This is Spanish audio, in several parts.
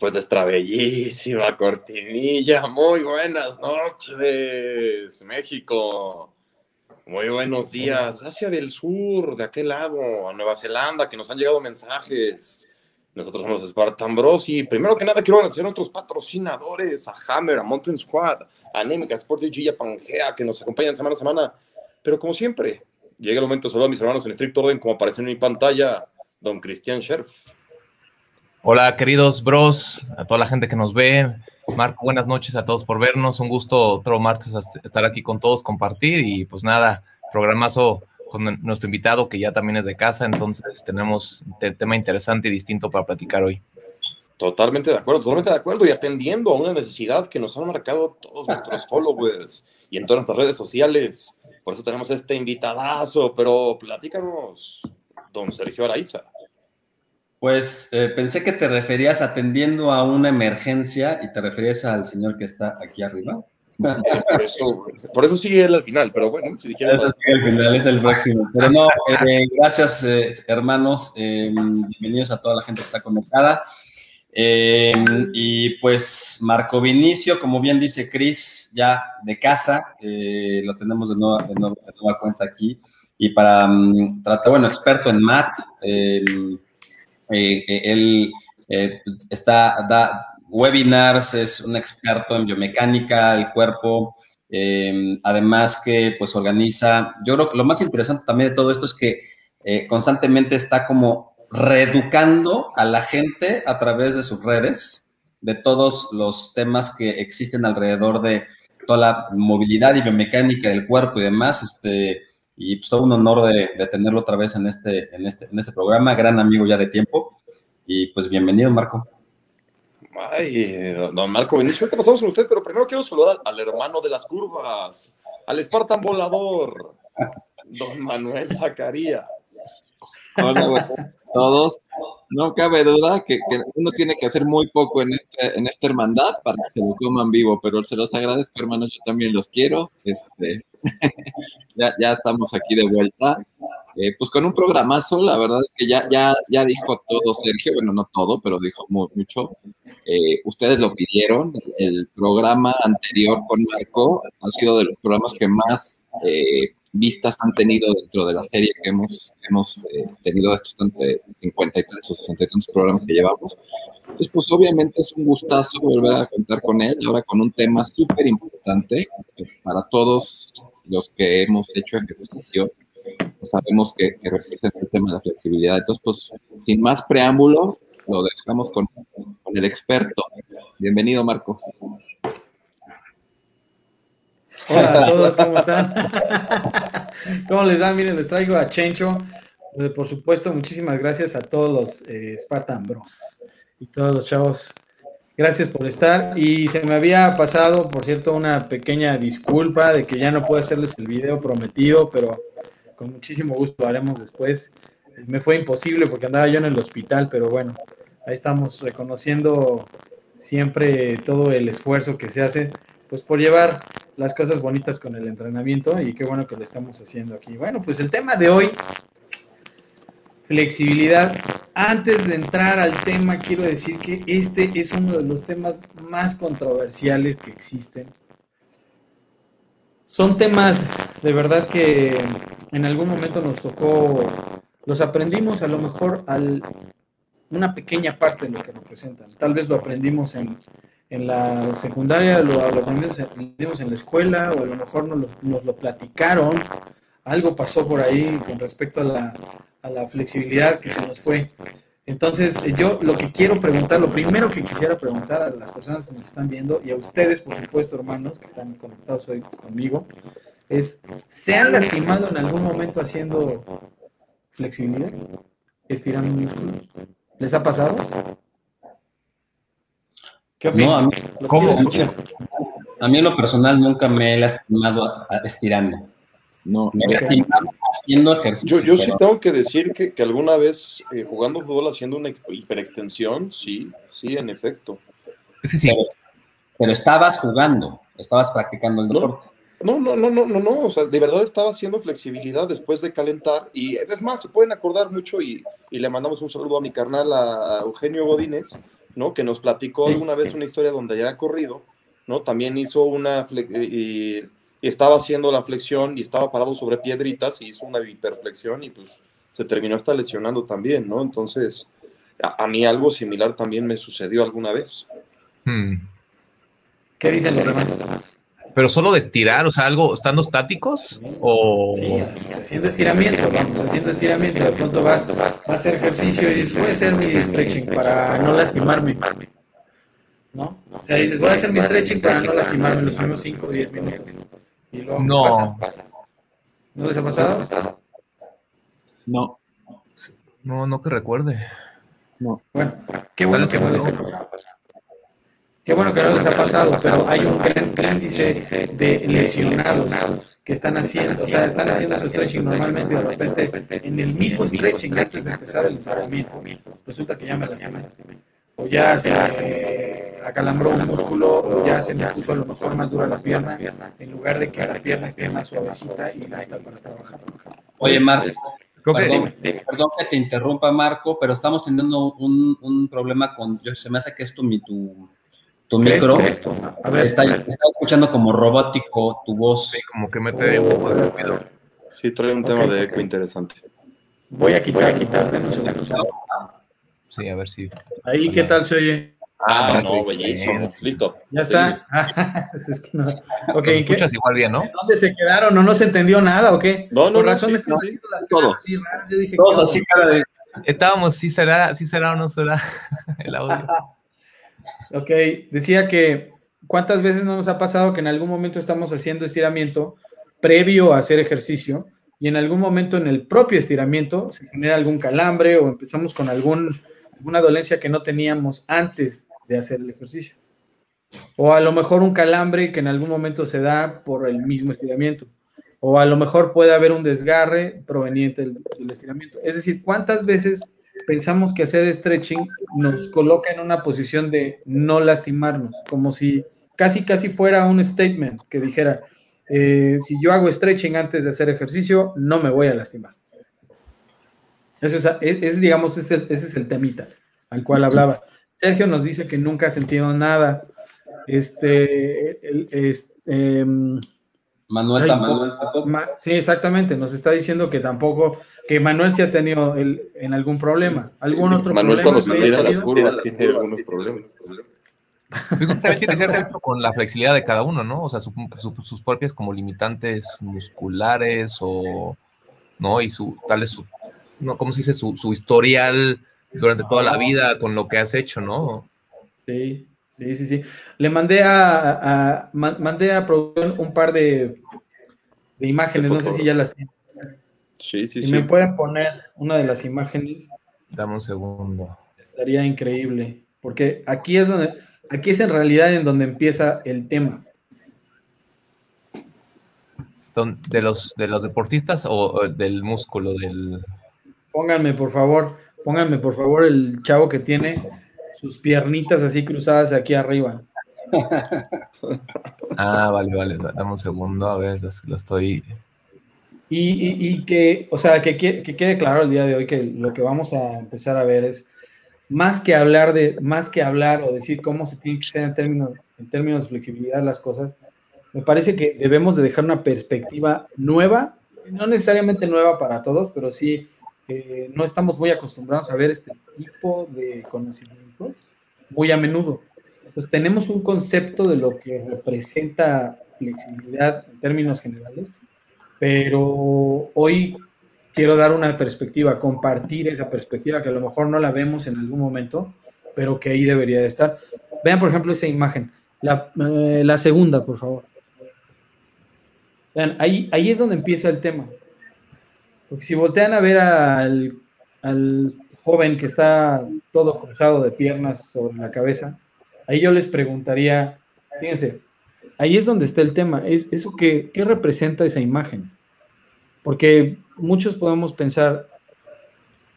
después de esta bellísima cortinilla. Muy buenas noches, México. Muy buenos días. Asia del Sur, de aquel lado, a Nueva Zelanda, que nos han llegado mensajes. Nosotros somos Spartan Bros. Y primero que nada, quiero agradecer a nuestros patrocinadores, a Hammer, a Mountain Squad, a Anémica, Sport y a Pangea, que nos acompañan semana a semana. Pero como siempre, llega el momento de saludar a mis hermanos en estricto orden, como aparece en mi pantalla, don Cristian Scherf. Hola, queridos bros, a toda la gente que nos ve. Marco, buenas noches a todos por vernos. Un gusto otro martes estar aquí con todos, compartir y pues nada, programazo con nuestro invitado que ya también es de casa, entonces tenemos un tema interesante y distinto para platicar hoy. Totalmente de acuerdo, totalmente de acuerdo y atendiendo a una necesidad que nos han marcado todos nuestros followers y en todas nuestras redes sociales. Por eso tenemos este invitadazo, pero platícanos, don Sergio Araiza. Pues eh, pensé que te referías atendiendo a una emergencia y te referías al señor que está aquí arriba. Por eso, por eso sigue él al final, pero bueno, si dijeron. Eso sigue al final, es el próximo. Pero no, eh, gracias, eh, hermanos. bienvenidos a toda la gente que está conectada. y pues Marco Vinicio, como bien dice Cris, ya de casa, lo tenemos de nueva, de, nueva, cuenta aquí. Y para um, tratar, bueno, experto en MAT. Eh, eh, él eh, está, da webinars, es un experto en biomecánica del cuerpo, además que pues organiza, yo creo que lo más interesante también de todo esto es que constantemente está como reeducando a la gente a través de sus redes, de todos los temas que existen alrededor de toda la movilidad y biomecánica del cuerpo y demás, este, y pues todo un honor de, tenerlo otra vez en este, en, este, en este programa, gran amigo ya de tiempo. Y pues bienvenido, Marco. Ay, don Marco Benicio, ¿qué pasamos con usted? Pero primero quiero saludar al hermano de las curvas, al Spartan volador, don Manuel Zacarías. Hola, todos. No cabe duda que, uno tiene que hacer muy poco en, este, en esta hermandad para que se lo coman vivo, pero se los agradezco, hermanos, yo también los quiero. Este, ya, ya estamos aquí de vuelta. Eh, pues con un programazo, la verdad es que ya, ya, ya dijo todo Sergio, bueno, no todo, pero dijo mucho. Eh, ustedes lo pidieron, el programa anterior con Marco ha sido de los programas que más eh, vistas han tenido dentro de la serie que hemos, hemos tenido estos 50 y tantos, 60 y tantos programas que llevamos. Entonces, pues obviamente es un gustazo volver a contar con él, ahora con un tema súper importante para todos los que hemos hecho ejercicio sabemos que, representa el tema de la flexibilidad. Entonces, pues, sin más preámbulo, lo dejamos con, el experto. Bienvenido, Marco. Hola a todos, ¿cómo están? ¿Cómo les va? Miren, les traigo a Chencho. Eh, por supuesto, muchísimas gracias a todos los eh, Spartan Bros y todos los chavos. Gracias por estar. Y se me había pasado, por cierto, una pequeña disculpa de que ya no puedo hacerles el video prometido, pero con muchísimo gusto lo haremos después. Me fue imposible porque andaba yo en el hospital, pero bueno, ahí estamos reconociendo siempre todo el esfuerzo que se hace, pues por llevar las cosas bonitas con el entrenamiento y qué bueno que lo estamos haciendo aquí. Bueno, pues el tema de hoy, flexibilidad. Antes de entrar al tema, quiero decir que este es uno de los temas más controversiales que existen son temas de verdad que en algún momento nos tocó, los aprendimos a lo mejor al, una pequeña parte de lo que representan. Tal vez lo aprendimos en, la secundaria, lo, aprendimos, en la escuela, o a lo mejor nos lo, nos lo platicaron. Algo pasó por ahí con respecto a la, a la flexibilidad que se nos fue. Entonces, yo lo que quiero preguntar, lo primero que quisiera preguntar a las personas que nos están viendo y a ustedes, por supuesto, hermanos, que están conectados hoy conmigo, es, ¿se han lastimado en algún momento haciendo flexibilidad? Estirando músculos. ¿Les ha pasado? ¿Qué opinan? No, a mí, A mí en lo personal nunca me he lastimado estirando. No, me he haciendo ejercicio. Yo, sí tengo que decir que, alguna vez eh, jugando fútbol haciendo una hiperextensión, sí, sí, en efecto. Sí, sí. Pero, estabas jugando, estabas practicando el deporte. No, no, no, no, no, no, o sea, de verdad estaba haciendo flexibilidad después de calentar y es más, se pueden acordar mucho y, le mandamos un saludo a mi carnal, a, Eugenio Godínez, ¿no? Que nos platicó alguna vez una historia donde ya ha corrido, ¿no? También hizo una, y, y estaba haciendo la flexión y estaba parado sobre piedritas y hizo una hiperflexión y pues se terminó hasta lesionando también, ¿no? Entonces, a, a mí algo similar también me sucedió alguna vez. Hmm. ¿Qué dicen los demás? Pero solo de estirar, o sea, algo, estando estáticos o... Sí, haciendo estiramiento, vamos, haciendo estiramiento. De pronto vas, vas a hacer ejercicio y dices, voy a hacer mi stretching para no lastimarme. ¿No? O sea, dices, voy a hacer mi stretching para no lastimarme los primeros 5 o 10 minutos. Y luego No. pasa. ¿No les ha pasado? No, No, no que recuerde. no. Bueno, qué bueno que no les ha pasado. Qué bueno que no les ha pasado, pero hay un gran índice de lesionados que están haciendo, o sea, están haciendo su stretching normalmente de repente en el mismo stretching antes de empezar el entrenamiento, resulta que ya me lastimé. O ya se me acalambró un músculo, o ya se me puso a lo mejor más dura la pierna, en lugar de que la pierna esté más suavecita y lista para trabajar. Oye, Marco, Creo que perdón, perdón que te interrumpa, Marco, pero estamos teniendo un, un problema con. Yo, se me hace que es tu, mi- tu, tu micro. ¿Crees? A ver, Está, está escuchando como robótico tu voz. sí, como que mete un poco de ruido. Sí, trae un tema Ok, de eco interesante. voy a quitar, quitar, denos un segundo. Sí, a ver si. Ahí, ¿qué tal se oye? Ah, Ah, no, bellísimo. bien. Listo. ¿Ya está? Ah, es que no. Ok, ¿Nos ¿en qué- escuchas igual bien, no? ¿Dónde se quedaron? ¿O no se entendió nada o qué? No, no, Por no, razón sí, sí, todo. así raras. Yo dije, Todos ¿qué así, cara de. Estábamos, sí será, sí será o no será el audio. Ok, decía que ¿cuántas veces no nos ha pasado que en algún momento estamos haciendo estiramiento previo a hacer ejercicio y en algún momento en el propio estiramiento se genera algún calambre o empezamos con algún, alguna dolencia que no teníamos antes de hacer el ejercicio? O a lo mejor un calambre que en algún momento se da por el mismo estiramiento. O a lo mejor puede haber un desgarre proveniente del, del estiramiento. Es decir, ¿cuántas veces pensamos que hacer stretching nos coloca en una posición de no lastimarnos? Como si casi, casi fuera un statement que dijera, eh, si yo hago stretching antes de hacer ejercicio, no me voy a lastimar. Eso es, es- digamos, ese es, el, temita al cual hablaba. Sergio nos dice que nunca ha sentido nada. Este, el- es- em, Manuel Ay, Manuel tampoco. Ma- Sí, exactamente. Nos está diciendo que tampoco, que Manuel sí ha tenido el- en algún problema. ¿Algún Sí, otro Manuel problema? cuando se tira las curvas tiene algunos problemas. Que también tiene que ver con la flexibilidad de cada uno, ¿no? O sea, su- su- sus propias como limitantes musculares o, ¿no? Y su, tal es su, no, ¿cómo se dice? Su, su historial durante toda la vida con lo que has hecho, ¿no? Sí, sí, sí, sí. Le mandé a, a- ma- mandé a producción un par de, de imágenes, De no sé si ya las tienen. Sí, sí, Si sí. me pueden poner una de las imágenes, Dame un segundo. estaría increíble. Porque aquí es donde, aquí es en realidad en donde empieza el tema. ¿De los, de los deportistas o, o del músculo? Del... Pónganme, por favor, pónganme, por favor, el chavo que tiene sus piernitas así cruzadas aquí arriba. Ah, vale, vale. da- Dame un segundo, a ver, lo, estoy... Y, y- y que, o sea, que, que- que quede claro el día de hoy que lo que vamos a empezar a ver es más que hablar de, más que hablar o decir cómo se tiene que ser en términos, en términos de flexibilidad las cosas, me parece que debemos de dejar una perspectiva nueva, no necesariamente nueva para todos, pero sí eh, no estamos muy acostumbrados a ver este tipo de conocimientos muy a menudo. Entonces tenemos un concepto de lo que representa flexibilidad en términos generales, pero hoy quiero dar una perspectiva, compartir esa perspectiva que a lo mejor no la vemos en algún momento, pero que ahí debería de estar. Vean, por ejemplo, esa imagen, la, eh, segunda, por favor. Vean, ahí, ahí es donde empieza el tema. Porque si voltean a ver al joven que está todo cruzado de piernas sobre la cabeza, ahí yo les preguntaría, fíjense, ahí es donde está el tema. Es, ¿Eso qué, qué representa esa imagen? Porque muchos podemos pensar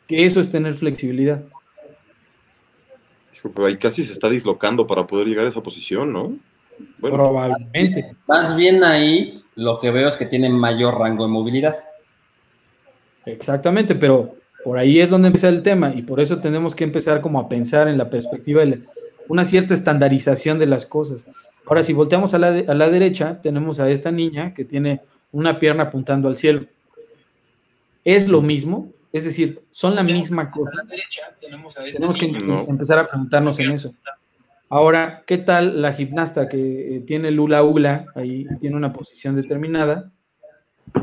que eso es tener flexibilidad. Pero ahí casi se está dislocando para poder llegar a esa posición, ¿no? Bueno, Probablemente. Más bien ahí lo que veo es que tiene mayor rango de movilidad. Exactamente, pero Por ahí es donde empieza el tema y por eso tenemos que empezar como a pensar en la perspectiva de una cierta estandarización de las cosas. Ahora, si volteamos a la, a la derecha, tenemos a esta niña que tiene una pierna apuntando al cielo. ¿Es lo mismo? Es decir, ¿son la misma cosa? Tenemos que empezar a preguntarnos en eso. Ahora, ¿qué tal la gimnasta que eh, tiene el hula hula, ahí tiene una posición determinada?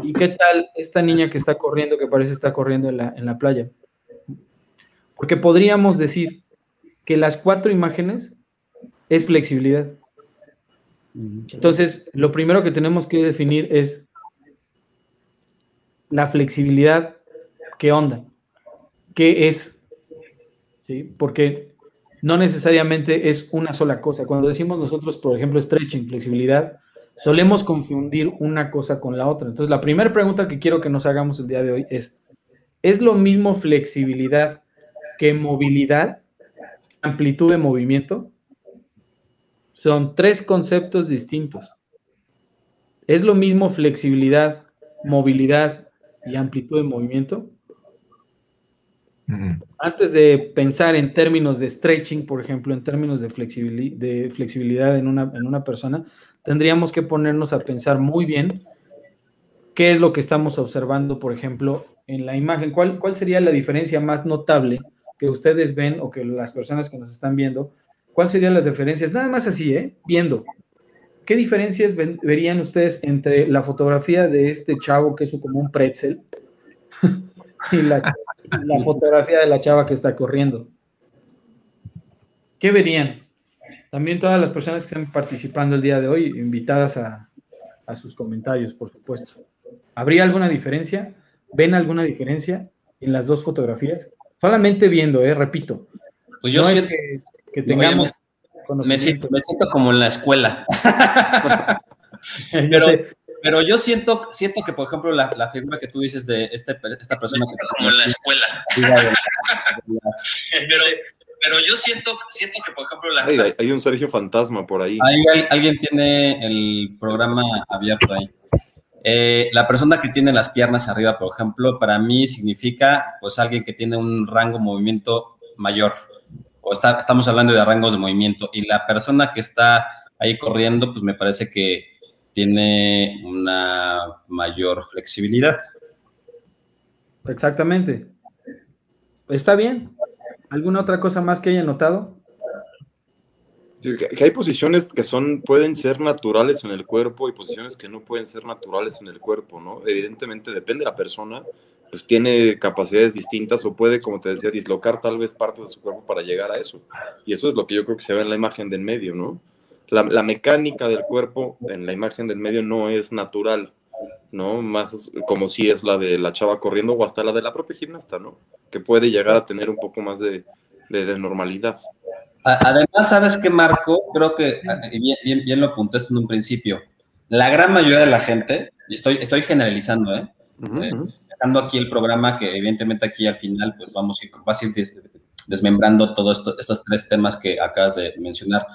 ¿Y qué tal esta niña que está corriendo, que parece estar corriendo en la, en la playa? Porque podríamos decir que las cuatro imágenes es flexibilidad. Entonces, lo primero que tenemos que definir es la flexibilidad, ¿qué onda? ¿Qué es? ¿Sí? Porque no necesariamente es una sola cosa. Cuando decimos nosotros, por ejemplo, stretching, flexibilidad, solemos confundir una cosa con la otra. Entonces, la primera pregunta que quiero que nos hagamos el día de hoy es, ¿es lo mismo flexibilidad que movilidad, amplitud de movimiento? Son tres conceptos distintos. ¿Es lo mismo flexibilidad, movilidad y amplitud de movimiento. Antes de pensar en términos de stretching, por ejemplo, en términos de, flexibilidad en una, en una persona, tendríamos que ponernos a pensar muy bien qué es lo que estamos observando, por ejemplo, en la imagen. ¿Cuál, ¿Cuál sería la diferencia más notable que ustedes ven o que las personas que nos están viendo? ¿Cuáles serían las diferencias? Nada más así, ¿eh? Viendo. ¿Qué diferencias verían ustedes entre la fotografía de este chavo que es como un pretzel y la, fotografía de la chava que está corriendo? ¿Qué verían? También todas las personas que están participando el día de hoy, invitadas a, sus comentarios, por supuesto. ¿Habría alguna diferencia? ¿Ven alguna diferencia en las dos fotografías? Solamente viendo, eh, repito. Pues yo no es que tengamos me siento, me siento como en la escuela. pero, pero yo siento, siento que, por ejemplo, la, la figura que tú dices de este, esta persona. Me como en la escuela. pero, pero yo siento, siento que, por ejemplo, la... hay, hay, un Sergio Fantasma por ahí. Hay, alguien tiene el programa abierto ahí. Eh, la persona que tiene las piernas arriba, por ejemplo, para mí significa pues alguien que tiene un rango de movimiento mayor estamos hablando de rangos de movimiento y la persona que está ahí corriendo, pues me parece que tiene una mayor flexibilidad. Exactamente. Está bien. ¿Alguna otra cosa más que haya notado? Que hay posiciones que son, pueden ser naturales en el cuerpo y posiciones que no pueden ser naturales en el cuerpo, ¿no? Evidentemente depende de la persona, pues tiene capacidades distintas o puede, como te decía, dislocar tal vez partes de su cuerpo para llegar a eso. Y eso es lo que yo creo que se ve en la imagen del medio, ¿no? La, mecánica del cuerpo en la imagen del medio no es natural, ¿no? Más como si es la de la chava corriendo o hasta la de la propia gimnasta, ¿no? Que puede llegar a tener un poco más de, normalidad. Además, ¿sabes qué, Marco? Creo que bien, bien, lo apuntaste en un principio. La gran mayoría de la gente, y estoy, estoy generalizando, ¿eh? eh aquí el programa, que evidentemente aquí al final, pues vamos a ir, vas a ir desmembrando todos estos tres temas que acabas de mencionar.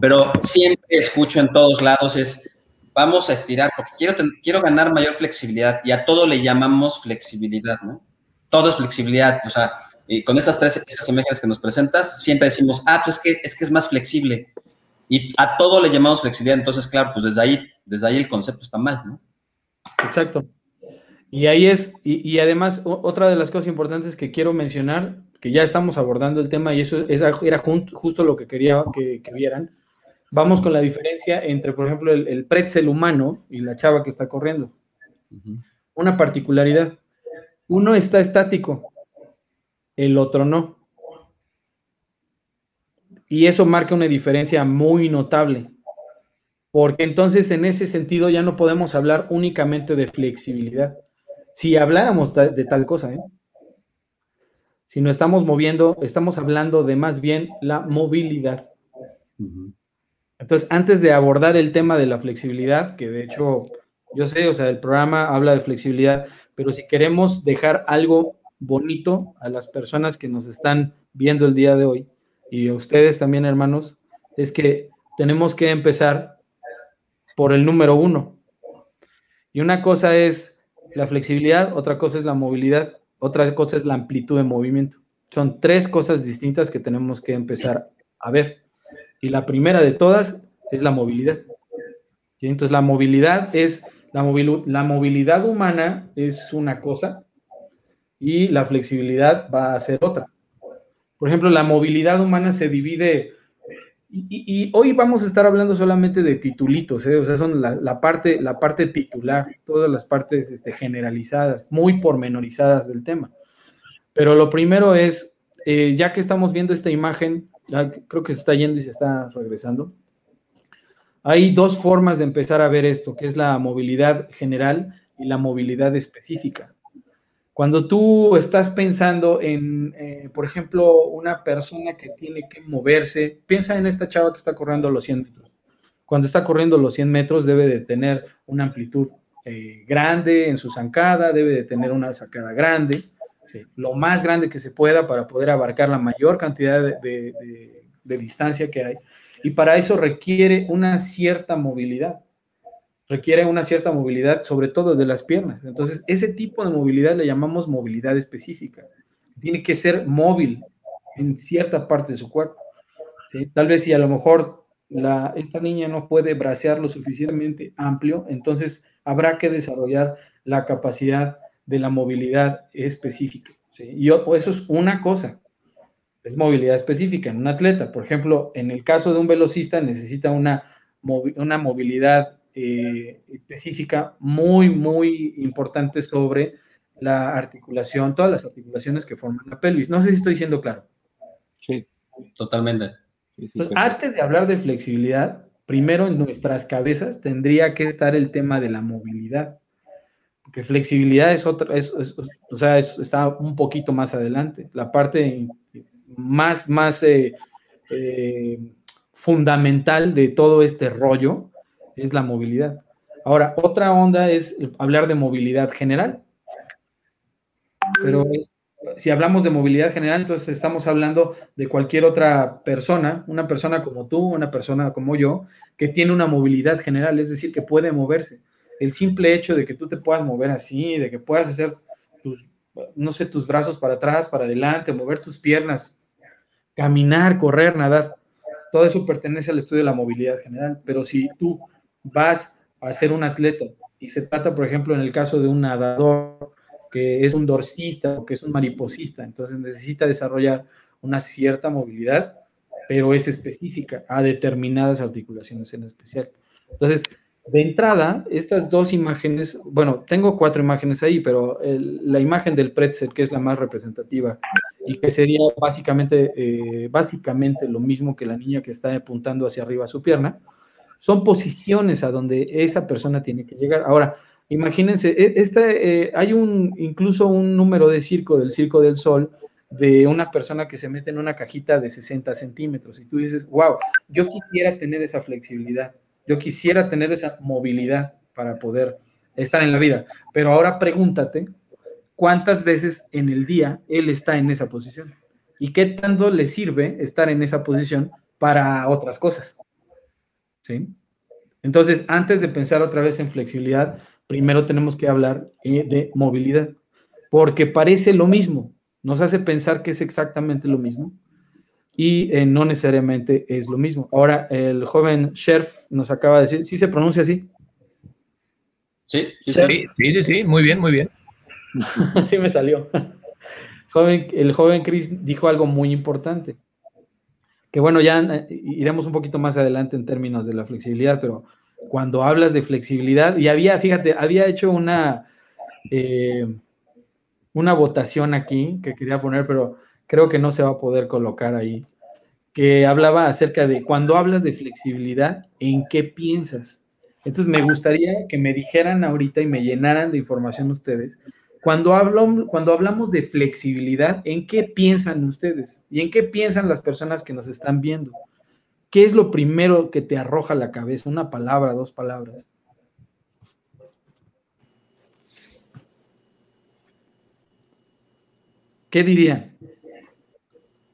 Pero siempre escucho en todos lados es, vamos a estirar, porque quiero, quiero ganar mayor flexibilidad y a todo le llamamos flexibilidad, ¿no? Todo es flexibilidad, o sea, y con estas tres estas imágenes que nos presentas, siempre decimos, ah, pues es que, es que es más flexible. Y a todo le llamamos flexibilidad, entonces, claro, pues desde ahí, desde ahí el concepto está mal, ¿no? Exacto. Y ahí es, y, además otra de las cosas importantes que quiero mencionar, que ya estamos abordando el tema y eso era justo lo que quería que, vieran, vamos con la diferencia entre, por ejemplo, el, pretzel humano y la chava que está corriendo. Una particularidad. Uno está estático, el otro no. Y eso marca una diferencia muy notable, porque entonces en ese sentido ya no podemos hablar únicamente de flexibilidad si habláramos de tal cosa, ¿eh? Si no estamos moviendo, estamos hablando de más bien la movilidad. Entonces, antes de abordar el tema de la flexibilidad, que de hecho, yo sé, o sea, el programa habla de flexibilidad, pero si queremos dejar algo bonito a las personas que nos están viendo el día de hoy, y a ustedes también, hermanos, es que tenemos que empezar por el número uno. Y una cosa es la flexibilidad, otra cosa es la movilidad. otra cosa es la amplitud de movimiento. Son tres cosas distintas que tenemos que empezar a ver. Y la primera de todas es la movilidad. Entonces, la movilidad es, la, la movilidad humana es una cosa y la flexibilidad va a ser otra. Por ejemplo, la movilidad humana se divide, y, hoy vamos a estar hablando solamente de titulitos, ¿eh? o sea, son la, parte, la parte titular, todas las partes este, generalizadas, muy pormenorizadas del tema. Pero lo primero es, eh, ya que estamos viendo esta imagen, creo que se está yendo y se está regresando, hay dos formas de empezar a ver esto, que es la movilidad general y la movilidad específica. Cuando tú estás pensando en, eh, por ejemplo, una persona que tiene que moverse, piensa en esta chava que está corriendo los 100 metros. Cuando está corriendo los 100 metros debe de tener una amplitud eh, grande en su zancada, debe de tener una zancada grande, lo más grande que se pueda para poder abarcar la mayor cantidad de distancia que hay. Y para eso requiere una cierta movilidad requiere una cierta movilidad, sobre todo de las piernas. Entonces, ese tipo de movilidad le llamamos movilidad específica. Tiene que ser móvil en cierta parte de su cuerpo. Tal vez si a lo mejor esta niña no puede bracear lo suficientemente amplio, entonces habrá que desarrollar la capacidad de la movilidad específica. Y eso es una cosa, es movilidad específica en un atleta. Por ejemplo, en el caso de un velocista necesita una, una movilidad eh, específica muy, muy importante sobre la articulación, todas las articulaciones que forman la pelvis. No sé si estoy siendo claro. Sí, totalmente. Entonces, antes de hablar de flexibilidad, primero en nuestras cabezas tendría que estar el tema de la movilidad. Porque flexibilidad es otra, es, o sea, está un poquito más adelante. La parte más, más eh, eh, fundamental de todo este rollo es la movilidad. Ahora, otra onda es hablar de movilidad general. Pero si hablamos de movilidad general, entonces estamos hablando de cualquier otra persona, una persona como tú, una persona como yo, que tiene una movilidad general, es decir, que puede moverse. El simple hecho de que tú te puedas mover así, de que puedas hacer tus, no sé, tus brazos para atrás, para adelante, mover tus piernas, caminar, correr, nadar, todo eso pertenece al estudio de la movilidad general. Pero si tú vas a ser un atleta y se trata, por ejemplo, en el caso de un nadador que es un dorsista o que es un mariposista, entonces necesita desarrollar una cierta movilidad, pero es específica a determinadas articulaciones en especial. Entonces, de entrada, estas dos imágenes, bueno, tengo cuatro imágenes ahí, pero la imagen del pretzel, que es la más representativa y que sería básicamente, eh, básicamente lo mismo que la niña que está apuntando hacia arriba su pierna, son posiciones a donde esa persona tiene que llegar. Ahora, imagínense, e, eh, hay un, incluso un número de circo del Circo del Sol de una persona que se mete en una cajita de 60 centímetros y tú dices, wow, yo quisiera tener esa flexibilidad, yo quisiera tener esa movilidad para poder estar en la vida. Pero ahora pregúntate, ¿cuántas veces en el día él está en esa posición? ¿Y qué tanto le sirve estar en esa posición para otras cosas? Entonces, antes de pensar otra vez en flexibilidad, primero tenemos que hablar eh, de movilidad, porque parece lo mismo, nos hace pensar que es exactamente lo mismo y eh, no necesariamente es lo mismo. Ahora, el joven Scherf nos acaba de decir, ¿sí se pronuncia así? Sí, sí, sí, sí, sí, muy bien, muy bien. sí me salió. Joven, el joven Chris dijo algo muy importante que bueno, ya eh, iremos un poquito más adelante en términos de la flexibilidad, pero cuando hablas de flexibilidad, y había, fíjate, había hecho una, eh, una votación aquí que quería poner, pero creo que no se va a poder colocar ahí, que hablaba acerca de cuando hablas de flexibilidad, ¿en qué piensas? Entonces me gustaría que me dijeran ahorita y me llenaran de información ustedes cuando, hablo, cuando hablamos de flexibilidad, ¿en qué piensan ustedes? ¿Y en qué piensan las personas que nos están viendo? ¿Qué es lo primero que te arroja la cabeza? Una palabra, dos palabras. ¿Qué dirían?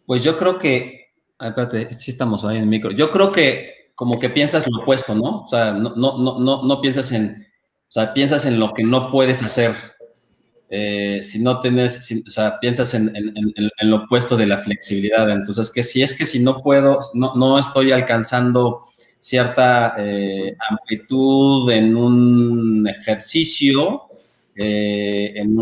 Pues yo creo que, espérate, sí estamos ahí en el micro. Yo creo que como que piensas lo opuesto, ¿no? O sea, no, no, no, no, no piensas en, o sea, piensas en lo que no puedes hacer eh, si no tienes, o sea, piensas en, lo opuesto de la flexibilidad. Entonces, que si es que si no puedo, no, no estoy alcanzando cierta eh, amplitud en un ejercicio, eh, en,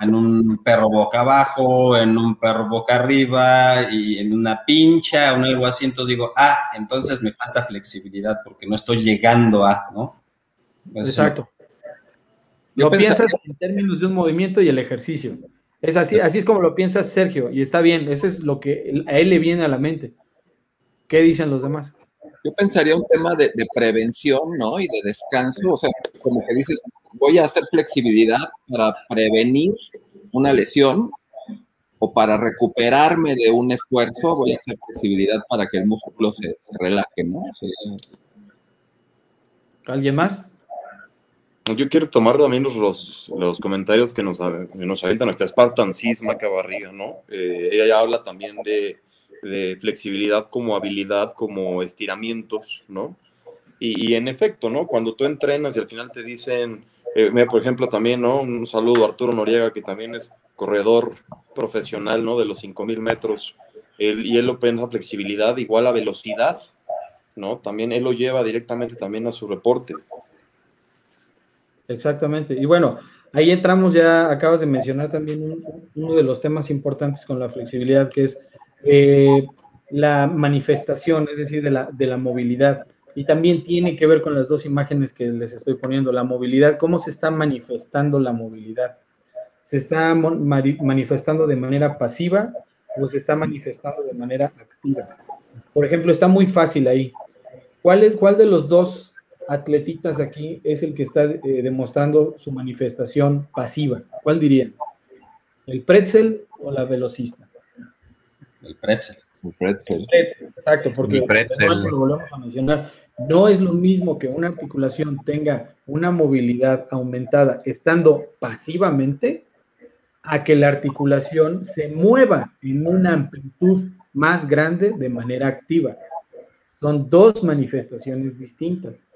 en, un perro boca abajo, en un perro boca arriba y en una pincha o algo así, entonces digo, ah, entonces me falta flexibilidad porque no estoy llegando a, ¿no? Exacto. Lo piensas en términos de un movimiento y el ejercicio. Es así, así es como lo piensas Sergio, y está bien, eso es lo que a él le viene a la mente. ¿Qué dicen los demás? Yo pensaría un tema de, prevención, ¿no? Y de descanso, o sea, como que dices, voy a hacer flexibilidad para prevenir una lesión o para recuperarme de un esfuerzo, voy a hacer flexibilidad para que el músculo se, relaje, ¿no? ¿Alguien más? Yo quiero tomar también los, los, comentarios que nos, nos avienta nuestra Spartan Cisma Cabarriga, ¿no? Eh, ella ya habla también de flexibilidad como habilidad, como estiramientos, ¿no? Y, en efecto, ¿no? Cuando tú entrenas y al final te dicen, eh, mira, por ejemplo, también, ¿no? Un saludo a Arturo Noriega, que también es corredor profesional, ¿no? De los 5000 metros. Él, y él lo flexibilidad igual a velocidad, ¿no? También él lo lleva directamente también a su reporte. Exactamente. Y bueno, ahí entramos ya, acabas de mencionar también uno de los temas importantes con la flexibilidad, que es eh, la manifestación, es decir, de la, de la movilidad. Y también tiene que ver con las dos imágenes que les estoy poniendo, la movilidad, cómo se está manifestando la movilidad. ¿Se está manifestando de manera pasiva o se está manifestando de manera activa? Por ejemplo, está muy fácil ahí. ¿Cuál, es, cuál de los dos atletitas aquí es el que está eh, demostrando su manifestación pasiva? ¿Cuál dirían? ¿El pretzel o la velocista? El pretzel. El pretzel. Exacto, porque lo volvemos a mencionar. No es lo mismo que una articulación tenga una movilidad aumentada estando pasivamente a que la articulación se mueva en una amplitud más grande de manera activa. Son dos manifestaciones distintas.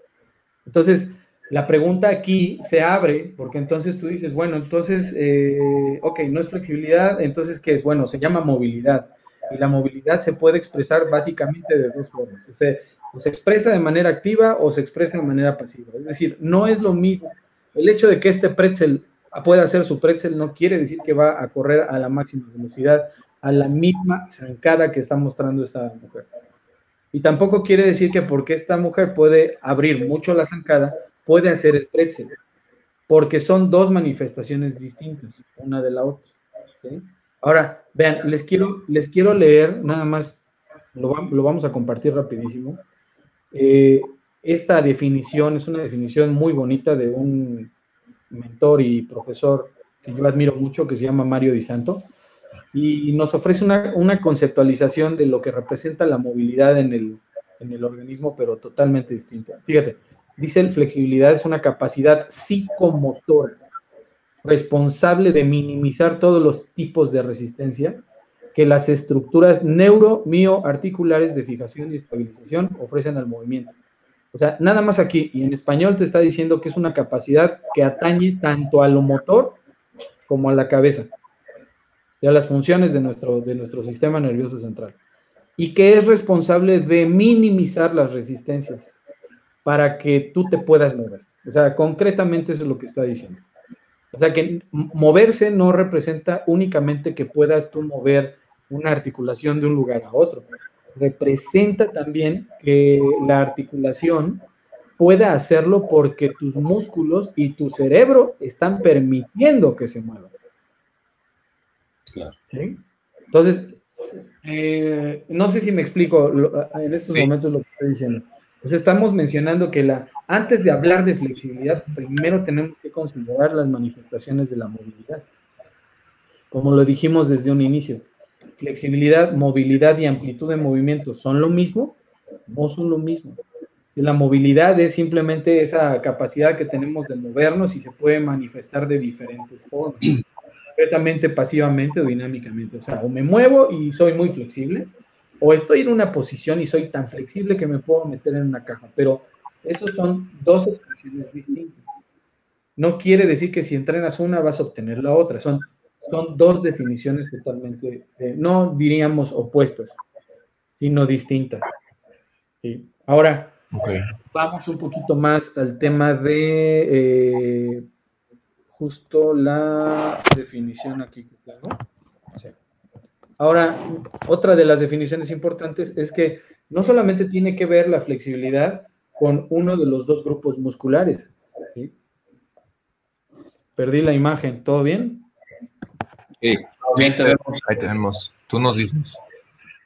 Entonces, la pregunta aquí se abre, porque entonces tú dices, bueno, entonces, eh, ok, no es flexibilidad, entonces, ¿qué es? Bueno, se llama movilidad. Y la movilidad se puede expresar básicamente de dos formas. O sea, o se expresa de manera activa o se expresa de manera pasiva. Es decir, no es lo mismo. El hecho de que este pretzel pueda hacer su pretzel no quiere decir que va a correr a la máxima velocidad, a la misma zancada que está mostrando esta mujer. Y tampoco quiere decir que porque esta mujer puede abrir mucho la zancada, puede hacer el pretzel, porque son dos manifestaciones distintas, una de la otra. Ahora, vean, les quiero, les quiero leer, nada más, lo, vamos a compartir rapidísimo. Eh, esta definición es una definición muy bonita de un mentor y profesor que yo admiro mucho, que se llama Mario Di Santo, y nos ofrece una, conceptualización de lo que representa la movilidad en el, en el organismo, pero totalmente distinta. Fíjate, dice el flexibilidad es una capacidad psicomotora responsable de minimizar todos los tipos de resistencia que las estructuras neuro-mioarticulares de fijación y estabilización ofrecen al movimiento. O sea, nada más aquí, y en español te está diciendo que es una capacidad que atañe tanto a lo motor como a la cabeza, a las funciones de nuestro, de nuestro sistema nervioso central, y que es responsable de minimizar las resistencias para que tú te puedas mover. O sea, concretamente eso es lo que está diciendo. O sea que moverse no representa únicamente que puedas tú mover una articulación de un lugar a otro. Representa también que la articulación pueda hacerlo porque tus músculos y tu cerebro están permitiendo que se mueva. Claro. Entonces, eh, no sé si me explico en estos momentos lo que estoy diciendo. Pues estamos mencionando que la, antes de hablar de flexibilidad, primero tenemos que considerar las manifestaciones de la movilidad. Como lo dijimos desde un inicio, flexibilidad, movilidad y amplitud de movimiento son lo mismo, no son lo mismo. La movilidad es simplemente esa capacidad que tenemos de movernos y se puede manifestar de diferentes formas, concretamente, pasivamente o dinámicamente. O sea, o me muevo y soy muy flexible, o estoy en una posición y soy tan flexible que me puedo meter en una caja, pero esos son dos expresiones distintas. no quiere decir que si entrenas una vas a obtener la otra. Son, son dos definiciones totalmente, eh, no diríamos opuestas, sino distintas. Ahora, vamos un poquito más al tema de eh, justo la definición aquí que tengo. Ahora, otra de las definiciones importantes es que no solamente tiene que ver la flexibilidad con uno de los dos grupos musculares. Perdí la imagen, ¿todo bien? Sí, bien tenemos. Ahí tenemos. Tú nos dices.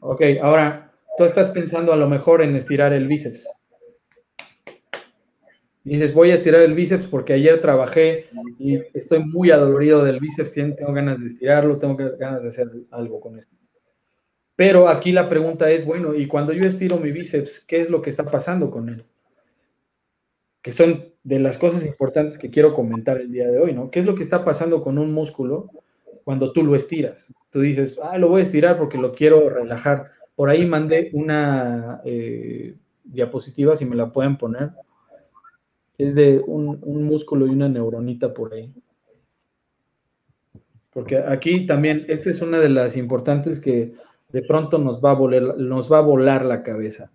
Ok, ahora tú estás pensando a lo mejor en estirar el bíceps. Dices, voy a estirar el bíceps porque ayer trabajé y estoy muy adolorido del bíceps, tengo ganas de estirarlo, tengo ganas de hacer algo con esto. Pero aquí la pregunta es, bueno, y cuando yo estiro mi bíceps, ¿qué es lo que está pasando con él? Que son de las cosas importantes que quiero comentar el día de hoy, ¿no? ¿Qué es lo que está pasando con un músculo cuando tú lo estiras? Tú dices, ah, lo voy a estirar porque lo quiero relajar. Por ahí mandé una eh, diapositiva, si me la pueden poner. Es de un, un músculo y una neuronita por ahí. Porque aquí también, esta es una de las importantes que de pronto nos va a volar, nos va a volar la cabeza.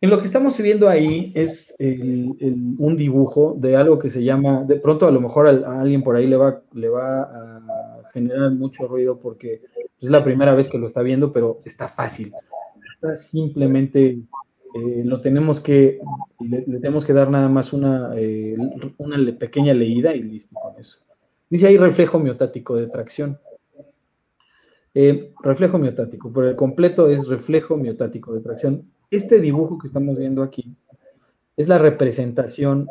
En lo que estamos viendo ahí es un dibujo de algo que se llama, de pronto a lo mejor a, alguien por ahí le va, le va a generar mucho ruido porque es la primera vez que lo está viendo, pero está fácil. Está simplemente eh, lo tenemos que, le, tenemos que dar nada más una, eh, una pequeña leída y listo con eso. Dice ahí reflejo miotático de tracción. Eh, reflejo miotático, por el completo es reflejo miotático de tracción. Este dibujo que estamos viendo aquí es la representación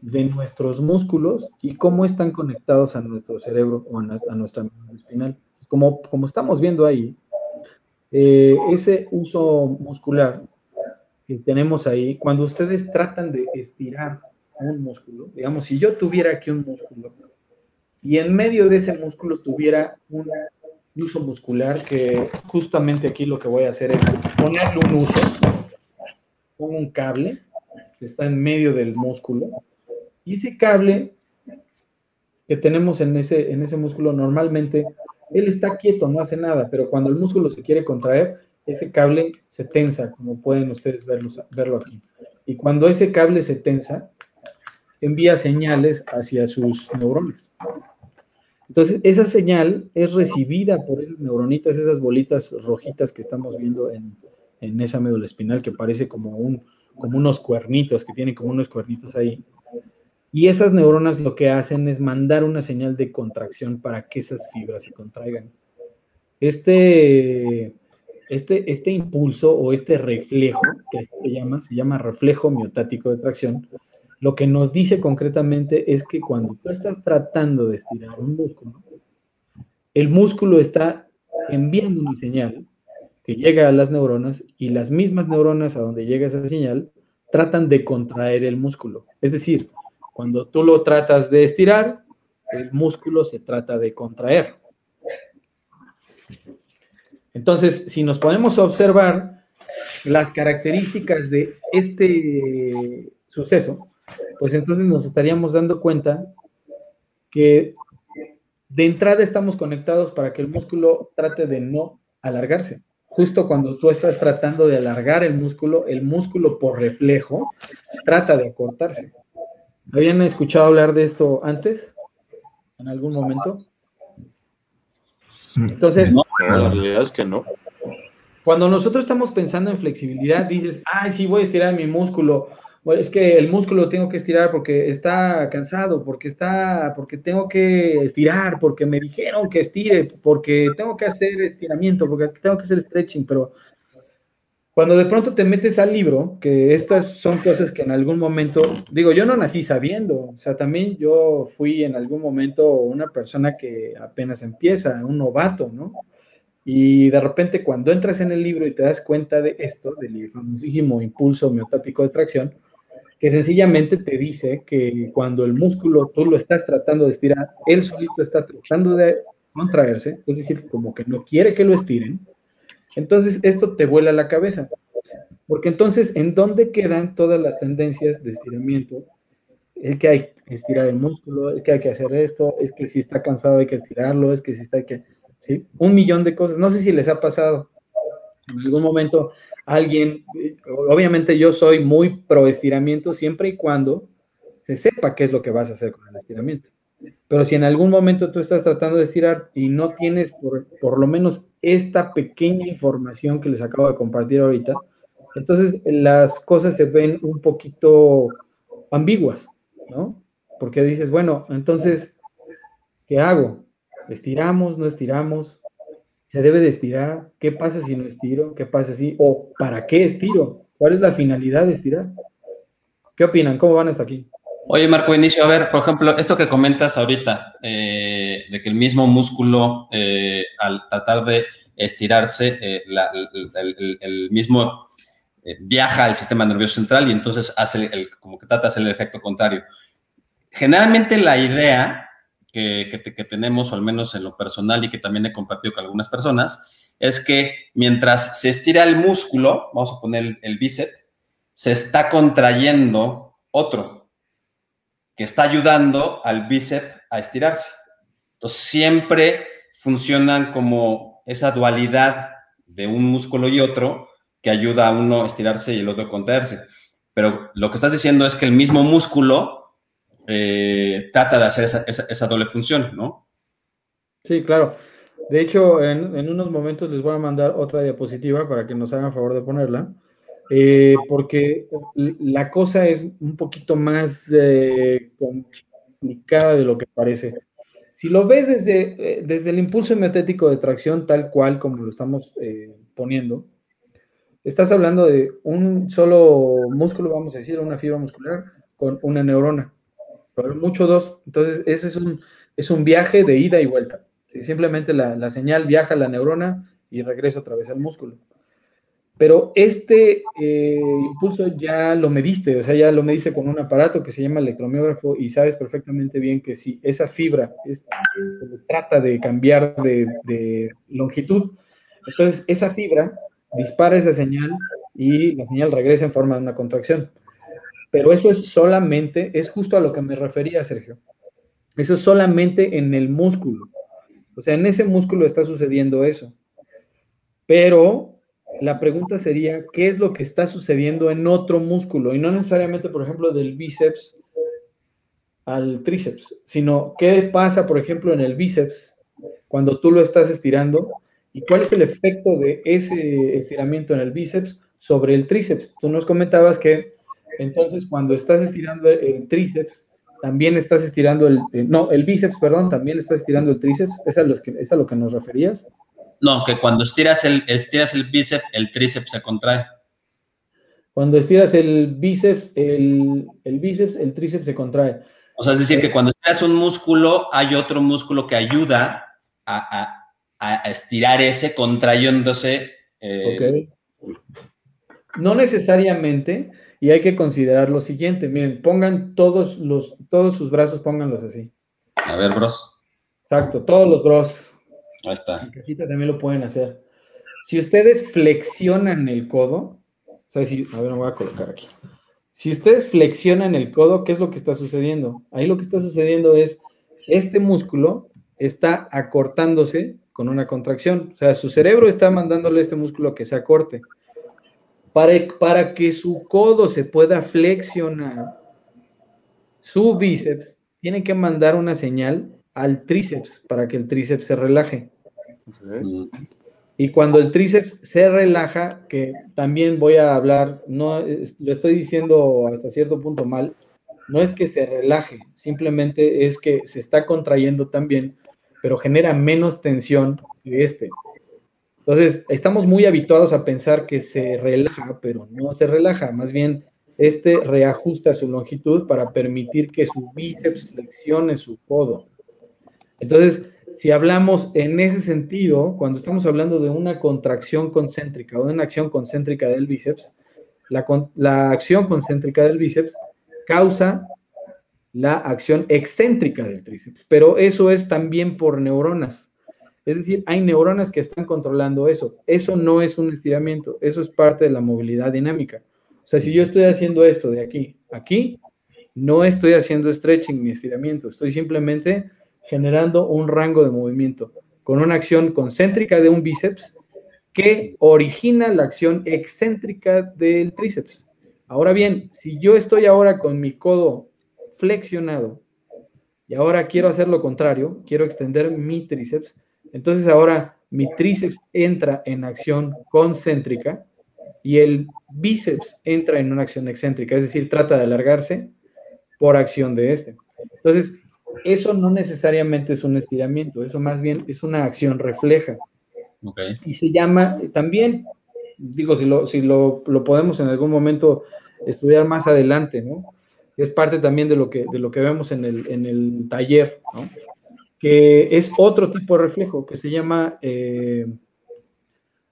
de nuestros músculos y cómo están conectados a nuestro cerebro o a nuestra espinal. Como, como estamos viendo ahí, ese uso muscular que tenemos ahí, cuando ustedes tratan de estirar un músculo, digamos, si yo tuviera aquí un músculo y en medio de ese músculo tuviera una uso muscular que justamente aquí lo que voy a hacer es ponerle un uso, pongo un cable que está en medio del músculo y ese cable que tenemos en ese, en ese músculo normalmente él está quieto, no hace nada, pero cuando el músculo se quiere contraer, ese cable se tensa, como pueden ustedes verlo, verlo aquí. Y cuando ese cable se tensa, envía señales hacia sus neuronas. Entonces, esa señal es recibida por esas neuronitas, esas bolitas rojitas que estamos viendo en, esa médula espinal, que parece como, un, como unos cuernitos, que tiene como unos cuernitos ahí. Y esas neuronas lo que hacen es mandar una señal de contracción para que esas fibras se contraigan. Este, este, este impulso o este reflejo, que se llama, se llama reflejo miotático de tracción, lo que nos dice concretamente es que cuando tú estás tratando de estirar un músculo, el músculo está enviando una señal que llega a las neuronas y las mismas neuronas a donde llega esa señal tratan de contraer el músculo. Es decir, cuando tú lo tratas de estirar, el músculo se trata de contraer. Entonces, si nos ponemos a observar las características de este suceso, pues entonces nos estaríamos dando cuenta que de entrada estamos conectados para que el músculo trate de no alargarse. Justo cuando tú estás tratando de alargar el músculo, el músculo por reflejo trata de acortarse. ¿Habían escuchado hablar de esto antes? ¿En algún momento? Entonces, no, la realidad es que no. Cuando nosotros estamos pensando en flexibilidad, dices, ay, sí, voy a estirar mi músculo bueno, es que el músculo lo tengo que estirar porque está cansado, porque está, porque tengo que estirar, porque me dijeron que estire, porque tengo que hacer estiramiento, porque tengo que hacer stretching, pero cuando de pronto te metes al libro, que estas son cosas que en algún momento, digo, yo no nací sabiendo, o sea, también yo fui en algún momento una persona que apenas empieza, un novato, ¿no? Y de repente cuando entras en el libro y te das cuenta de esto, del famosísimo impulso miotático de tracción, que sencillamente te dice que cuando el músculo tú lo estás tratando de estirar, él solito está tratando de contraerse, es decir, como que no quiere que lo estiren, entonces esto te vuela la cabeza. Porque entonces, ¿en dónde quedan todas las tendencias de estiramiento? El que hay, estirar el músculo, es que hay que hacer esto, es que si está cansado hay que estirarlo, es que si está hay que, ¿sí? Un millón de cosas. No sé si les ha pasado en algún momento alguien, obviamente yo soy muy pro estiramiento siempre y cuando se sepa qué es lo que vas a hacer con el estiramiento. Pero si en algún momento tú estás tratando de estirar y no tienes por, por lo menos esta pequeña información que les acabo de compartir ahorita, entonces las cosas se ven un poquito ambiguas, ¿no? Porque dices, bueno, entonces, ¿qué hago? ¿Estiramos? ¿No estiramos? ¿Se debe de estirar? ¿Qué pasa si no estiro? ¿Qué pasa si? ¿O para qué estiro? ¿Cuál es la finalidad de estirar? ¿Qué opinan? ¿Cómo van hasta aquí? Oye, Marco Inicio, a ver, por ejemplo, esto que comentas ahorita, eh, de que el mismo músculo, eh, al tratar de estirarse, eh, el, mismo viaja al sistema nervioso central y entonces hace el, como que trata de hacer el efecto contrario. Generalmente la idea que, que, tenemos, o al menos en lo personal y que también he compartido con algunas personas, es que mientras se estira el músculo, vamos a poner el bíceps, se está contrayendo otro, que está ayudando al bíceps a estirarse. Entonces, siempre funcionan como esa dualidad de un músculo y otro que ayuda a uno a estirarse y el otro a contraerse. Pero lo que estás diciendo es que el mismo músculo eh, trata de hacer esa, doble función, ¿no? Sí, claro. De hecho, en, en, unos momentos les voy a mandar otra diapositiva para que nos hagan favor de ponerla. Eh, porque la cosa es un poquito más eh, complicada de lo que parece. Si lo ves desde, eh, desde el impulso metético de tracción tal cual como lo estamos poniendo, estás hablando de un solo músculo, vamos a decir, una fibra muscular con una neurona, pero mucho dos. Entonces, ese es un, es un viaje de ida y vuelta. Simplemente la, la señal viaja a la neurona y regresa otra vez al músculo. Pero este eh, impulso ya lo mediste, o sea, ya lo mediste con un aparato que se llama electromiógrafo y sabes perfectamente bien que si esa fibra se trata de cambiar de, longitud, entonces esa fibra dispara esa señal y la señal regresa en forma de una contracción. Pero eso es solamente, es justo a lo que me refería, Sergio. Eso es solamente en el músculo. O sea, en ese músculo está sucediendo eso. Pero la pregunta sería, ¿qué es lo que está sucediendo en otro músculo? Y no necesariamente, por ejemplo, del bíceps al tríceps, sino qué pasa, por ejemplo, en el bíceps cuando tú lo estás estirando y cuál es el efecto de ese estiramiento en el bíceps sobre el tríceps. Tú nos comentabas que entonces cuando estás estirando el tríceps, también estás estirando el, no, el bíceps, perdón, también estás estirando el tríceps, ¿es a, lo que, ¿es a lo que nos referías? No, que cuando estiras el, estiras el bíceps, el tríceps se contrae. Cuando estiras el bíceps, el, bíceps, el tríceps se contrae. O sea, es decir, que cuando estiras un músculo, hay otro músculo que ayuda a, estirar ese contrayéndose. Eh, no necesariamente, y hay que considerar lo siguiente. Miren, pongan todos los, todos sus brazos, pónganlos así. A ver, bros. Exacto, todos los bros. Ahí está. En casita también lo pueden hacer. Si ustedes flexionan el codo. Si, a ver, me voy a colocar aquí. Si ustedes flexionan el codo, ¿qué es lo que está sucediendo? Ahí lo que está sucediendo es, este músculo está acortándose con una contracción. O sea, su cerebro está mandándole a este músculo que se acorte. Para, para que su codo se pueda flexionar, su bíceps tiene que mandar una señal al tríceps para que el tríceps se relaje. Y cuando el tríceps se relaja, que también voy a hablar, no lo estoy diciendo hasta cierto punto mal, no es que se relaje, simplemente es que se está contrayendo también, pero genera menos tensión que este. Entonces, estamos muy habituados a pensar que se relaja, pero no se relaja, más bien este reajusta su longitud para permitir que su bíceps flexione su codo. Entonces, si hablamos en ese sentido, cuando estamos hablando de una contracción concéntrica o de una acción concéntrica del bíceps, la, acción concéntrica del bíceps causa la acción excéntrica del tríceps, pero eso es también por neuronas. Es decir, hay neuronas que están controlando eso. Eso no es un estiramiento, eso es parte de la movilidad dinámica. O sea, si yo estoy haciendo esto de aquí, aquí, no estoy haciendo stretching ni estiramiento, estoy simplemente generando un rango de movimiento con una acción concéntrica de un bíceps que origina la acción excéntrica del tríceps. Ahora bien, si yo estoy ahora con mi codo flexionado y ahora quiero hacer lo contrario, quiero extender mi tríceps, entonces ahora mi tríceps entra en acción concéntrica y el bíceps entra en una acción excéntrica, es decir, trata de alargarse por acción de este. Entonces, eso no necesariamente es un estiramiento, eso más bien es una acción refleja. Y se llama también, digo, si, lo, si lo, lo, podemos en algún momento estudiar más adelante, ¿no? Es parte también de lo que, de lo que vemos en el, en el taller, ¿no? Que es otro tipo de reflejo que se llama eh,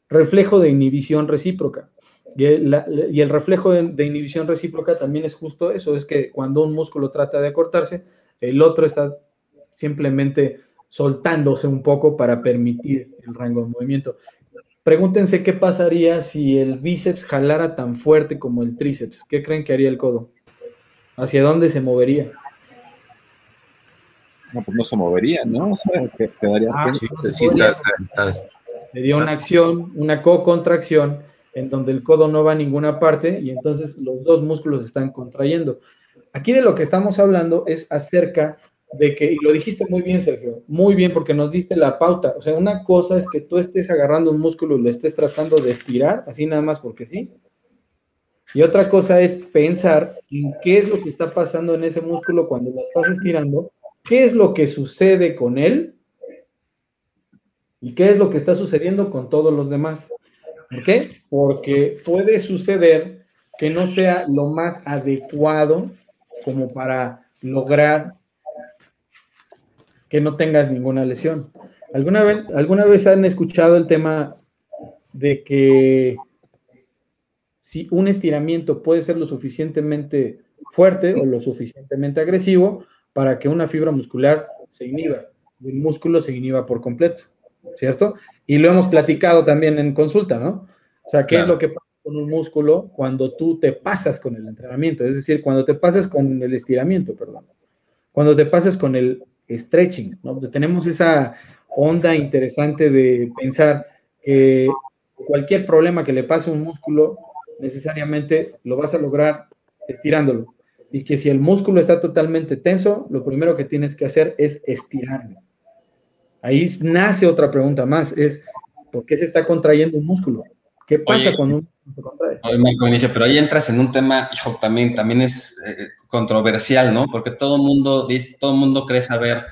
reflejo de inhibición recíproca. Y el, reflejo de, de, inhibición recíproca también es justo eso, es que cuando un músculo trata de acortarse, el otro está simplemente soltándose un poco para permitir el rango de movimiento. Pregúntense qué pasaría si el bíceps jalara tan fuerte como el tríceps. ¿Qué creen que haría el codo? ¿Hacia dónde se movería? No, pues no se movería, ¿no? O sea, que quedaría. Ah, sí, sí, Sería una acción, una co-contracción en donde el codo no va a ninguna parte y entonces los dos músculos están contrayendo. Aquí de lo que estamos hablando es acerca de que, y lo dijiste muy bien, Sergio, muy bien, porque nos diste la pauta. O sea, una cosa es que tú estés agarrando un músculo y lo estés tratando de estirar, así nada más porque sí. Y otra cosa es pensar en qué es lo que está pasando en ese músculo cuando lo estás estirando, qué es lo que sucede con él y qué es lo que está sucediendo con todos los demás. ¿Por qué? Porque puede suceder que no sea lo más adecuado como para lograr que no tengas ninguna lesión. ¿Alguna vez, ¿Alguna vez han escuchado el tema de que si un estiramiento puede ser lo suficientemente fuerte o lo suficientemente agresivo para que una fibra muscular se inhiba, el músculo se inhiba por completo? ¿cierto? Y lo hemos platicado también en consulta, ¿no? O sea, ¿qué es lo que pasa con un músculo cuando tú te pasas con el entrenamiento? Es decir, cuando te pasas con el estiramiento, perdón. Cuando te pasas con el stretching, ¿no? Tenemos esa onda interesante de pensar que cualquier problema que le pase a un músculo, necesariamente lo vas a lograr estirándolo. Y que si el músculo está totalmente tenso, lo primero que tienes que hacer es estirarlo. Ahí nace otra pregunta más, es ¿por qué se está contrayendo un músculo? ¿Qué pasa cuando un músculo se contrae? Oye, pero ahí entras en un tema, hijo, también, también es eh, controversial, ¿no? Porque todo el mundo dice, todo el mundo cree saber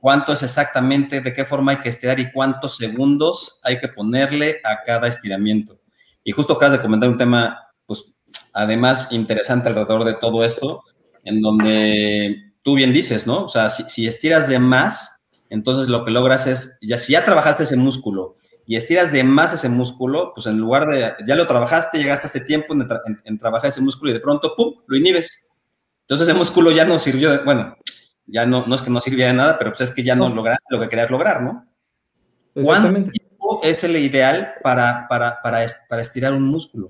cuánto es exactamente, de qué forma hay que estirar y cuántos segundos hay que ponerle a cada estiramiento. Y justo acabas de comentar un tema, pues, además interesante alrededor de todo esto, en donde tú bien dices, ¿no? O sea, si, si estiras de más, entonces lo que logras es, ya si ya trabajaste ese músculo y estiras de más ese músculo, pues en lugar de, ya lo trabajaste, llegaste a ese tiempo en, trabajar ese músculo y de pronto, ¡pum!, lo inhibes. Entonces ese músculo ya no sirvió, bueno, ya no, no es que no sirviera de nada, pero pues es que ya no, lograste lo que querías lograr, ¿no? ¿Cuánto tiempo es el ideal para, para, para, para estirar un músculo?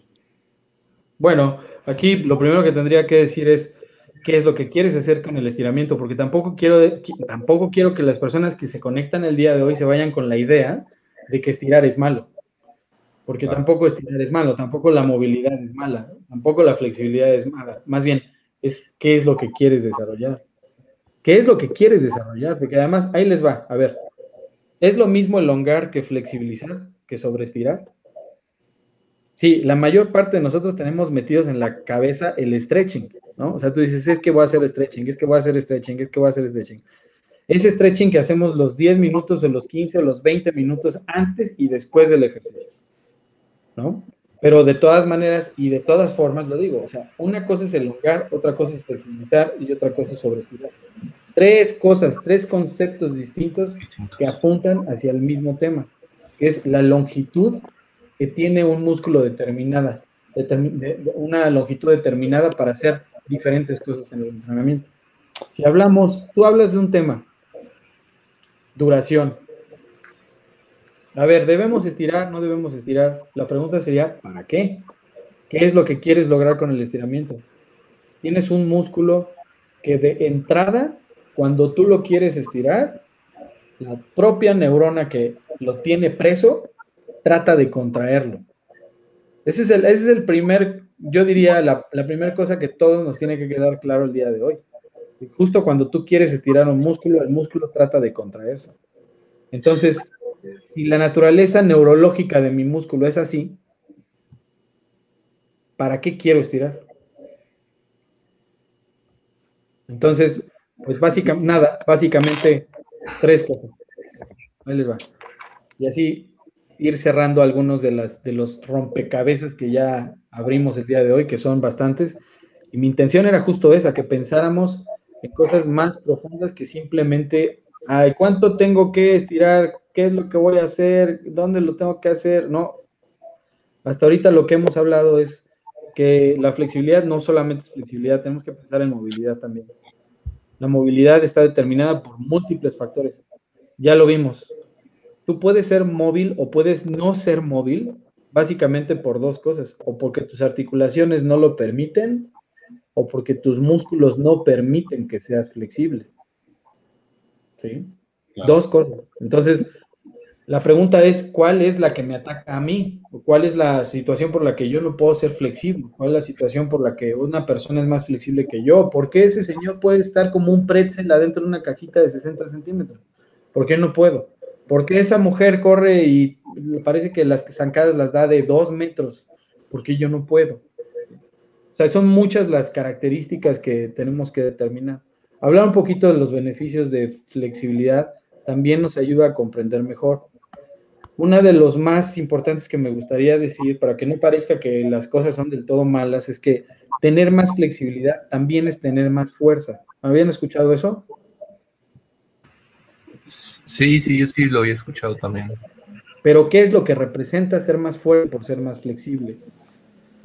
Bueno, aquí lo primero que tendría que decir es, qué es lo que quieres hacer con el estiramiento, porque tampoco quiero, tampoco quiero que las personas que se conectan el día de hoy se vayan con la idea de que estirar es malo, porque tampoco estirar es malo, tampoco la movilidad es mala, tampoco la flexibilidad es mala, más bien es qué es lo que quieres desarrollar. ¿Qué es lo que quieres desarrollar? Porque además ahí les va, a ver, ¿es lo mismo elongar que flexibilizar, que sobreestirar? Sí, la mayor parte de nosotros tenemos metidos en la cabeza el stretching, ¿no? O sea, tú dices, es que voy a hacer stretching, es que voy a hacer stretching, es que voy a hacer stretching. Ese stretching que hacemos los 10 minutos, o los 15, o los 20 minutos antes y después del ejercicio, ¿no? Pero de todas maneras y de todas formas lo digo, o sea, una cosa es elongar, otra cosa es flexibilizar y otra cosa es sobreestirar. Tres cosas, tres conceptos distintos que apuntan hacia el mismo tema, que es la longitud que tiene un músculo determinada, una longitud determinada para hacer diferentes cosas en el entrenamiento. Si hablamos, tú hablas de un tema, duración. A ver, ¿debemos estirar? ¿No debemos estirar? La pregunta sería, ¿para qué? ¿Qué es lo que quieres lograr con el estiramiento? Tienes un músculo que de entrada, cuando tú lo quieres estirar, la propia neurona que lo tiene preso trata de contraerlo. Ese es el, ese es el primer, yo diría, la, la primera cosa que todos nos tiene que quedar claro el día de hoy. Justo cuando tú quieres estirar un músculo, el músculo trata de contraerse. Entonces, si la naturaleza neurológica de mi músculo es así, ¿para qué quiero estirar? Entonces, pues básicamente, nada, básicamente tres cosas. Ahí les va. Y así ir cerrando algunos de, las, de los rompecabezas que ya abrimos el día de hoy, que son bastantes. Y mi intención era justo esa, que pensáramos en cosas más profundas que simplemente, ay, ¿cuánto tengo que estirar? ¿Qué es lo que voy a hacer? ¿Dónde lo tengo que hacer? No. Hasta ahorita lo que hemos hablado es que la flexibilidad no solamente es flexibilidad, tenemos que pensar en movilidad también. La movilidad está determinada por múltiples factores. Ya lo vimos. Tú puedes ser móvil o puedes no ser móvil básicamente por dos cosas, o porque tus articulaciones no lo permiten o porque tus músculos no permiten que seas flexible. ¿Sí? Dos cosas. Entonces, la pregunta es, ¿cuál es la que me ataca a mí? ¿Cuál es la situación por la que yo no puedo ser flexible? ¿Cuál es la situación por la que una persona es más flexible que yo? ¿Por qué ese señor puede estar como un pretzel adentro de una cajita de 60 centímetros? ¿Por qué no puedo? ¿Por qué esa mujer corre y parece que las zancadas las da de dos metros? ¿Por qué yo no puedo? Sea, son muchas las características que tenemos que determinar. Hablar un poquito de los beneficios de flexibilidad también nos ayuda a comprender mejor. Una de los más importantes que me gustaría decir, para que no parezca que las cosas son del todo malas, es que tener más flexibilidad también es tener más fuerza. ¿Habían escuchado eso? Sí, sí, yo sí lo había escuchado también. Pero ¿qué es lo que representa ser más fuerte por ser más flexible?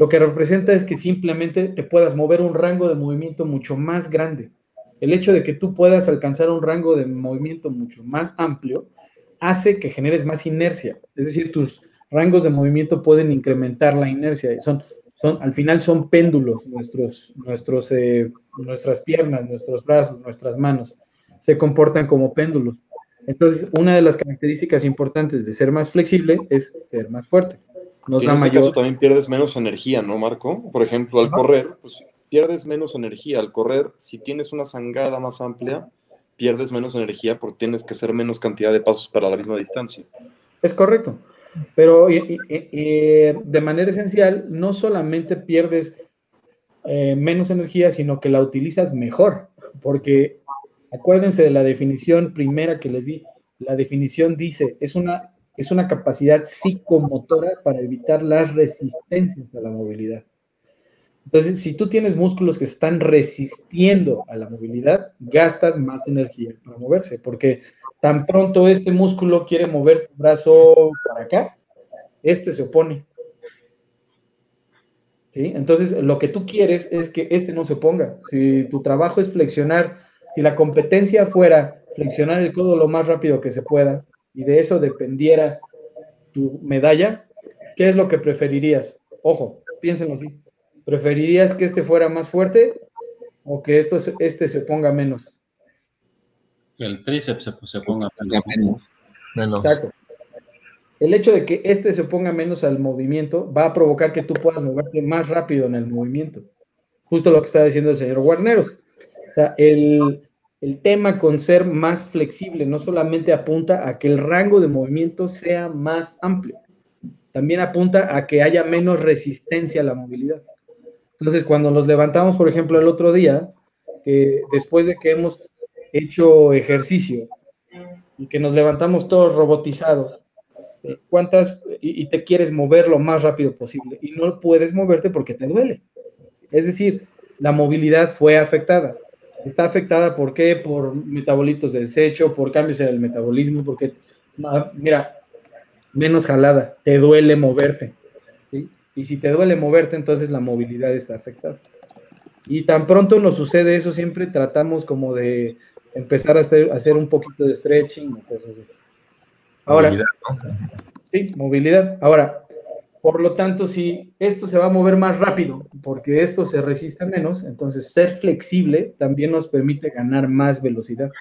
Lo que representa es que simplemente te puedas mover un rango de movimiento mucho más grande. El hecho de que tú puedas alcanzar un rango de movimiento mucho más amplio hace que generes más inercia. Es decir, tus rangos de movimiento pueden incrementar la inercia. Son, son, al final son péndulos nuestros, nuestros, eh, nuestras piernas, nuestros brazos, nuestras manos. Se comportan como péndulos. Entonces, una de las características importantes de ser más flexible es ser más fuerte en este caso también pierdes menos energía, ¿no, Marco? Por ejemplo, al correr, pues pierdes menos energía. Al correr, si tienes una zangada más amplia, pierdes menos energía porque tienes que hacer menos cantidad de pasos para la misma distancia. Es correcto. Pero de manera esencial, no solamente pierdes eh, menos energía, sino que la utilizas mejor. Porque acuérdense de la definición primera que les di. La definición dice, es una es una capacidad psicomotora para evitar las resistencias a la movilidad. Entonces, si tú tienes músculos que están resistiendo a la movilidad, gastas más energía para moverse, porque tan pronto este músculo quiere mover tu brazo para acá, este se opone. ¿Sí? Entonces, lo que tú quieres es que este no se oponga. Si tu trabajo es flexionar, si la competencia fuera flexionar el codo lo más rápido que se pueda, y de eso dependiera tu medalla, ¿qué es lo que preferirías? Ojo, piénsenlo así. ¿Preferirías que este fuera más fuerte o que esto, este se ponga menos? Que el tríceps se, ponga menos. menos. Exacto. El hecho de que este se ponga menos al movimiento va a provocar que tú puedas moverte más rápido en el movimiento. Justo lo que estaba diciendo el señor Guarneros. O sea, el, el tema con ser más flexible no solamente apunta a que el rango de movimiento sea más amplio, también apunta a que haya menos resistencia a la movilidad. Entonces, cuando nos levantamos, por ejemplo, el otro día, que después de que hemos hecho ejercicio y que nos levantamos todos robotizados, eh, ¿cuántas y, y te quieres mover lo más rápido posible y no puedes moverte porque te duele? Es decir, la movilidad fue afectada está afectada, ¿por qué? Por metabolitos de desecho, por cambios en el metabolismo, porque, mira, menos jalada, te duele moverte. Y si te duele moverte, entonces la movilidad está afectada. Y tan pronto nos sucede eso, siempre tratamos como de empezar a hacer, un poquito de stretching o cosas así. Ahora, movilidad, sí, movilidad. Ahora, Por lo tanto, si esto se va a mover más rápido, porque esto se resiste menos, entonces ser flexible también nos permite ganar más velocidad.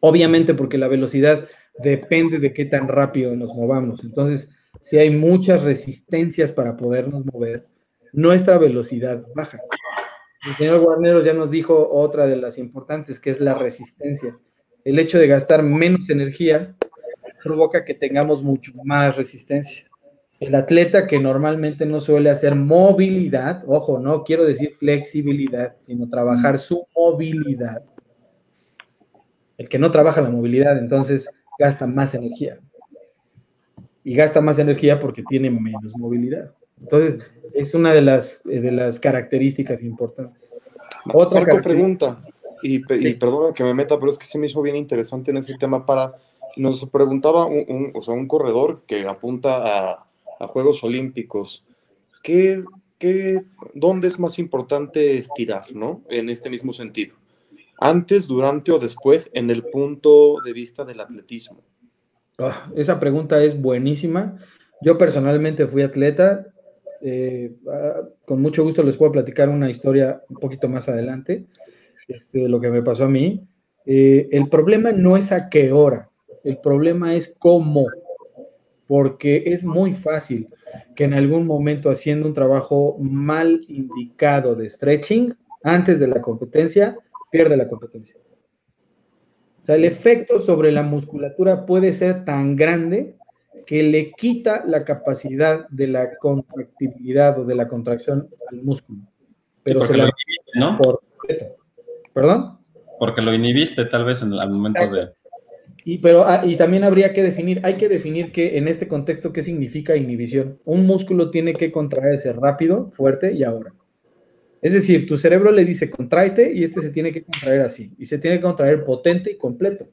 Obviamente porque la velocidad depende de qué tan rápido nos movamos. Entonces, si hay muchas resistencias para podernos mover, nuestra velocidad baja. El señor Guarneros ya nos dijo otra de las importantes, que es la resistencia. El hecho de gastar menos energía provoca que tengamos mucho más resistencia. El atleta que normalmente no suele hacer movilidad, ojo, no quiero decir flexibilidad, sino trabajar su movilidad. El que no trabaja la movilidad, entonces gasta más energía. Y gasta más energía porque tiene menos movilidad. Entonces, es una de las, eh, de las características importantes. Otra Marco pregunta, y, perdona que me meta, pero es que se me hizo bien interesante en ese tema para... Nos preguntaba un, o sea, un corredor que apunta a, Juegos Olímpicos. ¿Qué, qué, ¿Dónde es más importante estirar, no? En este mismo sentido. ¿Antes, durante o después en el punto de vista del atletismo? Ah, esa pregunta es buenísima. Yo personalmente fui atleta, eh, ah, con mucho gusto les puedo platicar una historia un poquito más adelante este, de lo que me pasó a mí. Eh, el problema no es a qué hora, el problema es cómo, porque es muy fácil que en algún momento haciendo un trabajo mal indicado de stretching antes de la competencia, pierde la competencia. O sea, el efecto sobre la musculatura puede ser tan grande que le quita la capacidad de la contractibilidad o de la contracción al músculo. Pero se la ¿no? por ¿Perdón? Porque lo inhibiste tal vez en el momento de... Y, pero, ah, y también habría que definir, hay que definir que en este contexto qué significa inhibición. Un músculo tiene que contraerse rápido, fuerte y ahora. Es decir, tu cerebro le dice contraite y este se tiene que contraer así. Y se tiene que contraer potente y completo.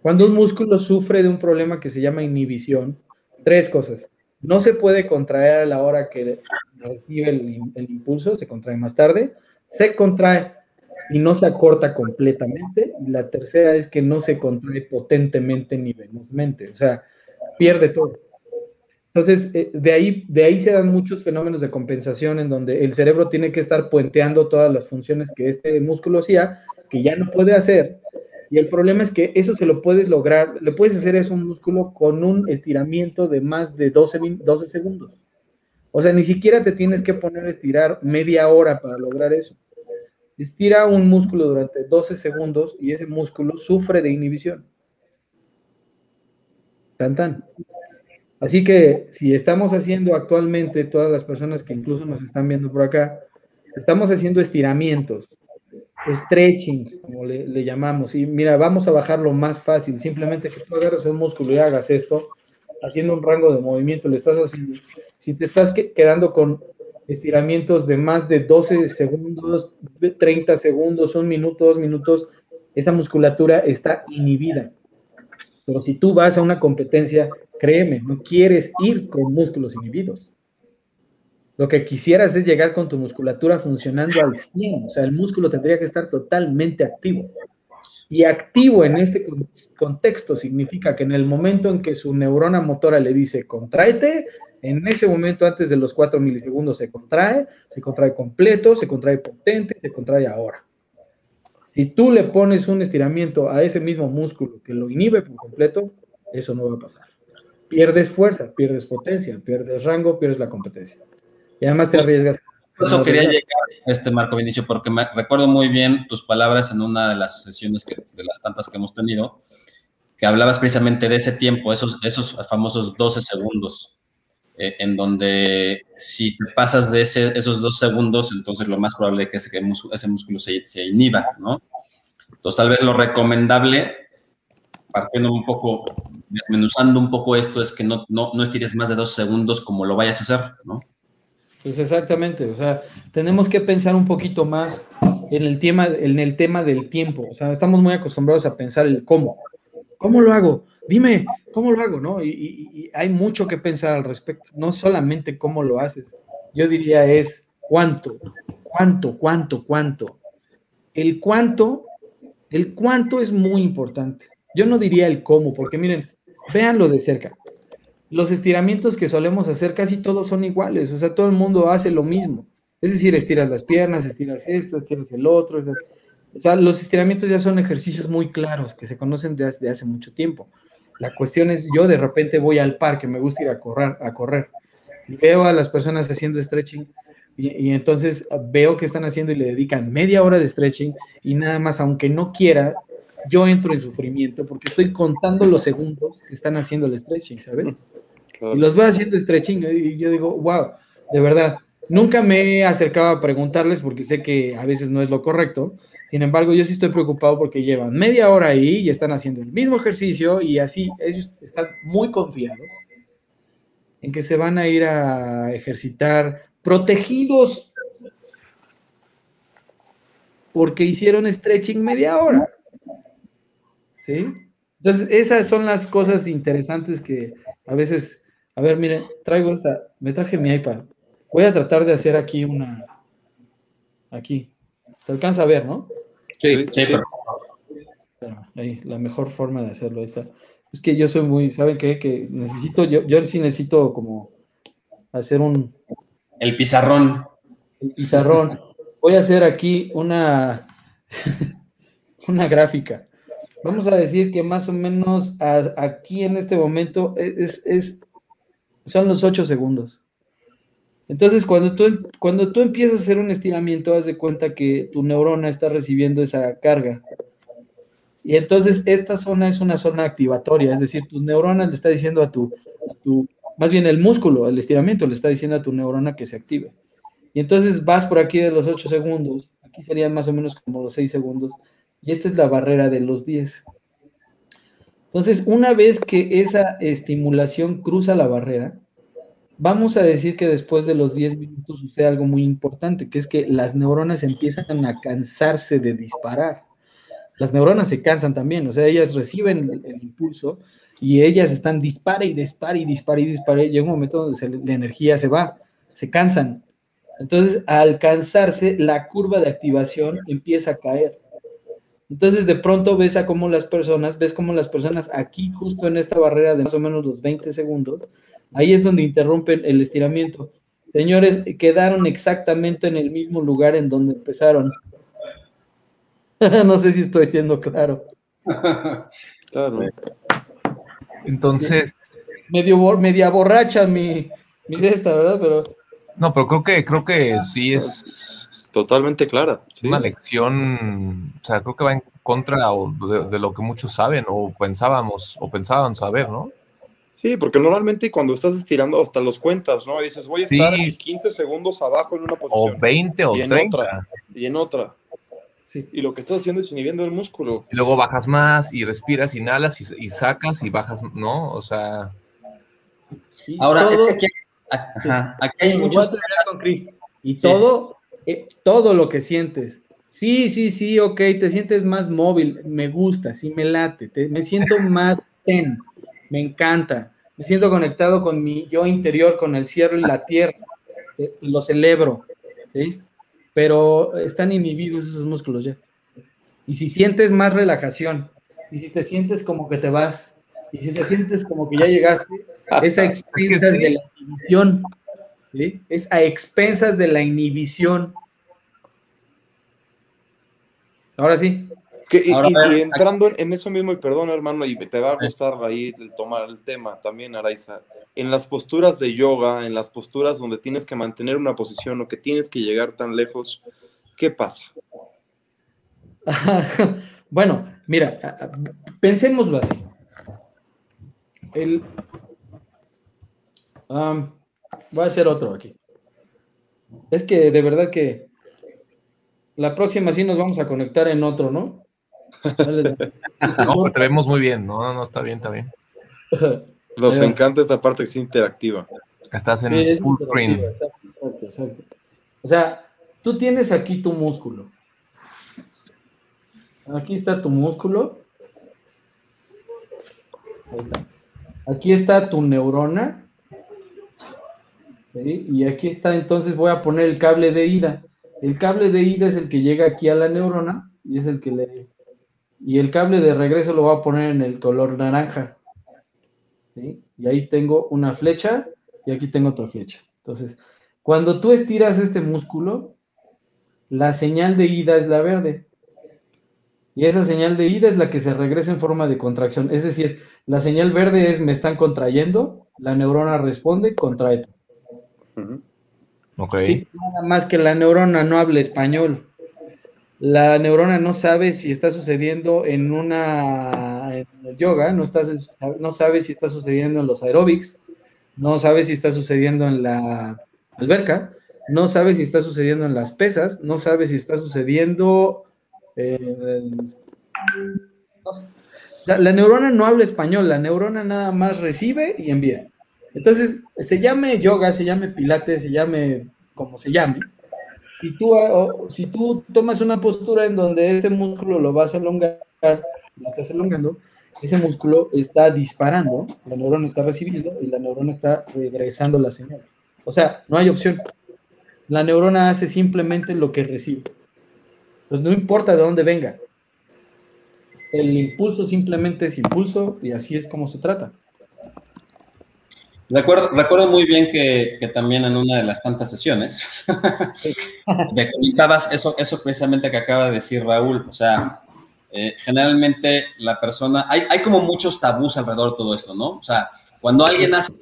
Cuando un músculo sufre de un problema que se llama inhibición, tres cosas. No se puede contraer a la hora que recibe el, impulso, se contrae más tarde. Se contrae y no se acorta completamente. Y la tercera es que no se contrae potentemente ni velozmente. O sea, pierde todo. Entonces, eh, de, ahí, de ahí se dan muchos fenómenos de compensación en donde el cerebro tiene que estar puenteando todas las funciones que este músculo hacía, que ya no puede hacer, y el problema es que eso se lo puedes lograr, le puedes hacer eso un músculo con un estiramiento de más de 12, 12 segundos. O sea, ni siquiera te tienes que poner a estirar media hora para lograr eso. Estira un músculo durante 12 segundos y ese músculo sufre de inhibición. Tan tan. Así que si estamos haciendo actualmente, todas las personas que incluso nos están viendo por acá, estamos haciendo estiramientos stretching, como le, llamamos. Y mira, vamos a bajarlo más fácil. Simplemente que tú agarres un músculo y hagas esto, haciendo un rango de movimiento, le estás haciendo. Si te estás quedando con estiramientos de más de 12 segundos, 30 segundos, un minuto, dos minutos, esa musculatura está inhibida. Pero si tú vas a una competencia, créeme, no quieres ir con músculos inhibidos. Lo que quisieras es llegar con tu musculatura funcionando al 100, o sea, el músculo tendría que estar totalmente activo. Y activo en este contexto significa que en el momento en que su neurona motora le dice contraete, en ese momento antes de los 4 milisegundos se contrae, se contrae completo, se contrae potente, se contrae ahora. Si tú le pones un estiramiento a ese mismo músculo que lo inhibe por completo, eso no va a pasar. Pierdes fuerza, pierdes potencia, pierdes rango, pierdes la competencia. Y además te arriesgas. Eso quería llegar, este Marco Vinicio, porque me recuerdo muy bien tus palabras en una de las sesiones que, de las tantas que hemos tenido, que hablabas precisamente de ese tiempo, esos, esos famosos 12 segundos, eh, en donde si te pasas de ese, esos dos segundos, entonces lo más probable es que ese, músculo se, se inhiba, ¿no? Entonces, tal vez lo recomendable, partiendo un poco, desmenuzando un poco esto, es que no, no, no estires más de dos segundos como lo vayas a hacer, ¿no? Pues exactamente, o sea, tenemos que pensar un poquito más en el tema, en el tema del tiempo. O sea, estamos muy acostumbrados a pensar el cómo. ¿Cómo lo hago? Dime, ¿cómo lo hago? ¿No? Y, hay mucho que pensar al respecto. No solamente cómo lo haces, yo diría es cuánto, cuánto, cuánto, cuánto. El cuánto, el cuánto es muy importante. Yo no diría el cómo, porque miren, véanlo de cerca. los estiramientos que solemos hacer casi todos son iguales, o sea, todo el mundo hace lo mismo. Es decir, estiras las piernas, estiras esto, estiras el otro. O sea, los estiramientos ya son ejercicios muy claros que se conocen desde hace mucho tiempo. La cuestión es, yo de repente voy al parque, me gusta ir a correr, a correr y veo a las personas haciendo stretching y, entonces veo que están haciendo y le dedican media hora de stretching y nada más, aunque no quiera, yo entro en sufrimiento porque estoy contando los segundos que están haciendo el stretching, ¿sabes? Y los veo haciendo stretching y yo digo, wow, de verdad, nunca me he acercado a preguntarles porque sé que a veces no es lo correcto. Sin embargo, yo sí estoy preocupado porque llevan media hora ahí y están haciendo el mismo ejercicio y así ellos están muy confiados en que se van a ir a ejercitar protegidos porque hicieron stretching media hora. ¿Sí? Entonces, esas son las cosas interesantes que a veces a ver, miren, traigo esta, me traje mi iPad. Voy a tratar de hacer aquí una, aquí. Se alcanza a ver, ¿no? Sí, sí. Ahí, la mejor forma de hacerlo está. Es que yo soy muy, ¿saben qué? Que necesito, yo, yo sí necesito como hacer un... El pizarrón. El pizarrón. Voy a hacer aquí una, una gráfica. Vamos a decir que más o menos aquí en este momento es, es son los ocho segundos. Entonces, cuando tú, cuando tú empiezas a hacer un estiramiento, haz de cuenta que tu neurona está recibiendo esa carga. Y entonces esta zona es una zona activatoria, es decir, tu neurona le está diciendo a tu, tu, más bien el músculo, el estiramiento le está diciendo a tu neurona que se active. Y entonces vas por aquí de los ocho segundos, aquí serían más o menos como los seis segundos, y esta es la barrera de los 10. Entonces, una vez que esa estimulación cruza la barrera, vamos a decir que después de los 10 minutos sucede algo muy importante, que es que las neuronas empiezan a cansarse de disparar. Las neuronas se cansan también, o sea, ellas reciben el, impulso y ellas están dispara y dispara y dispara y dispara. Y llega un momento donde la energía se va, se cansan. Entonces, al cansarse, la curva de activación empieza a caer. Entonces de pronto ves a cómo las personas, ves cómo las personas aquí, justo en esta barrera de más o menos los 20 segundos, ahí es donde interrumpen el estiramiento. Señores, quedaron exactamente en el mismo lugar en donde empezaron. no sé si estoy siendo claro. claro. Entonces. Medio, media borracha mi, mi de esta, ¿verdad? Pero. No, pero creo que, creo que sí es Totalmente clara. Una lección, o sea, creo que va en contra de, lo que muchos saben o pensábamos o pensaban saber, ¿no? Sí, porque normalmente cuando estás estirando hasta los cuentas, ¿no? dices, voy a estar mis 15 segundos abajo en una posición. O 20 o y en 30. Otra, y en otra. Sí. Y lo que estás haciendo es inhibiendo el músculo. Y luego bajas más y respiras, inhalas y, y sacas y bajas, ¿no? O sea... Ahora, es que aquí, aquí hay muchos... Y todo eh, todo lo que sientes. Sí, sí, sí, ok, te sientes más móvil, me gusta, sí me late, me siento más ten, me encanta, me siento conectado con mi yo interior, con el cielo y la tierra, eh, lo celebro, ¿sí? pero están inhibidos esos músculos ya. Y si sientes más relajación, y si te sientes como que te vas, y si te sientes como que ya llegaste, esa expensas de la inhibición, es a expensas de la inhibición. Ahora sí. y, entrando en eso mismo, y perdón hermano, y te va a gustar ahí el tomar el tema también, Araiza, en las posturas de yoga, en las posturas donde tienes que mantener una posición o que tienes que llegar tan lejos, ¿qué pasa? bueno, mira, pensémoslo así. El, voy a hacer otro aquí. Es que de verdad que la próxima sí nos vamos a conectar en otro, ¿no? no, pues te vemos muy bien, no, no, está bien, está bien. Nos encanta esta parte que es interactiva. Estás en full screen. Exacto, exacto, O sea, tú tienes aquí tu músculo. Aquí está tu músculo. Ahí está. Aquí está tu neurona. Y aquí está, entonces voy a poner el cable de ida. El cable de ida es el que llega aquí a la neurona y es el que le... Y el cable de regreso lo va a poner en el color naranja. y ahí tengo una flecha y aquí tengo otra flecha. Entonces, cuando tú estiras este músculo, la señal de ida es la verde. Y esa señal de ida es la que se regresa en forma de contracción. Es decir, la señal verde es me están contrayendo, la neurona responde, contrae. Ok. Sí, nada más que la neurona no habla español. La neurona no sabe si está sucediendo en una en el yoga, no, está, no sabe si está sucediendo en los aeróbics, no sabe si está sucediendo en la alberca, no sabe si está sucediendo en las pesas, no sabe si está sucediendo en... no sé. O sea, la neurona no habla español, la neurona nada más recibe y envía. Entonces, se llame yoga, se llame pilates, se llame como se llame. Si tú, si tú tomas una postura en donde este músculo lo vas a elongar, lo estás elongando, ese músculo está disparando, la neurona está recibiendo y la neurona está regresando la señal. O sea, no hay opción. La neurona hace simplemente lo que recibe. Pues no importa de dónde venga. El impulso simplemente es impulso y así es como se trata. Recuerdo, recuerdo muy bien que, que, también en una de las tantas sesiones me comentabas eso, eso precisamente que acaba de decir Raúl. O sea, eh, generalmente la persona, hay, hay como muchos tabús alrededor de todo esto, ¿no? O sea, cuando alguien hace,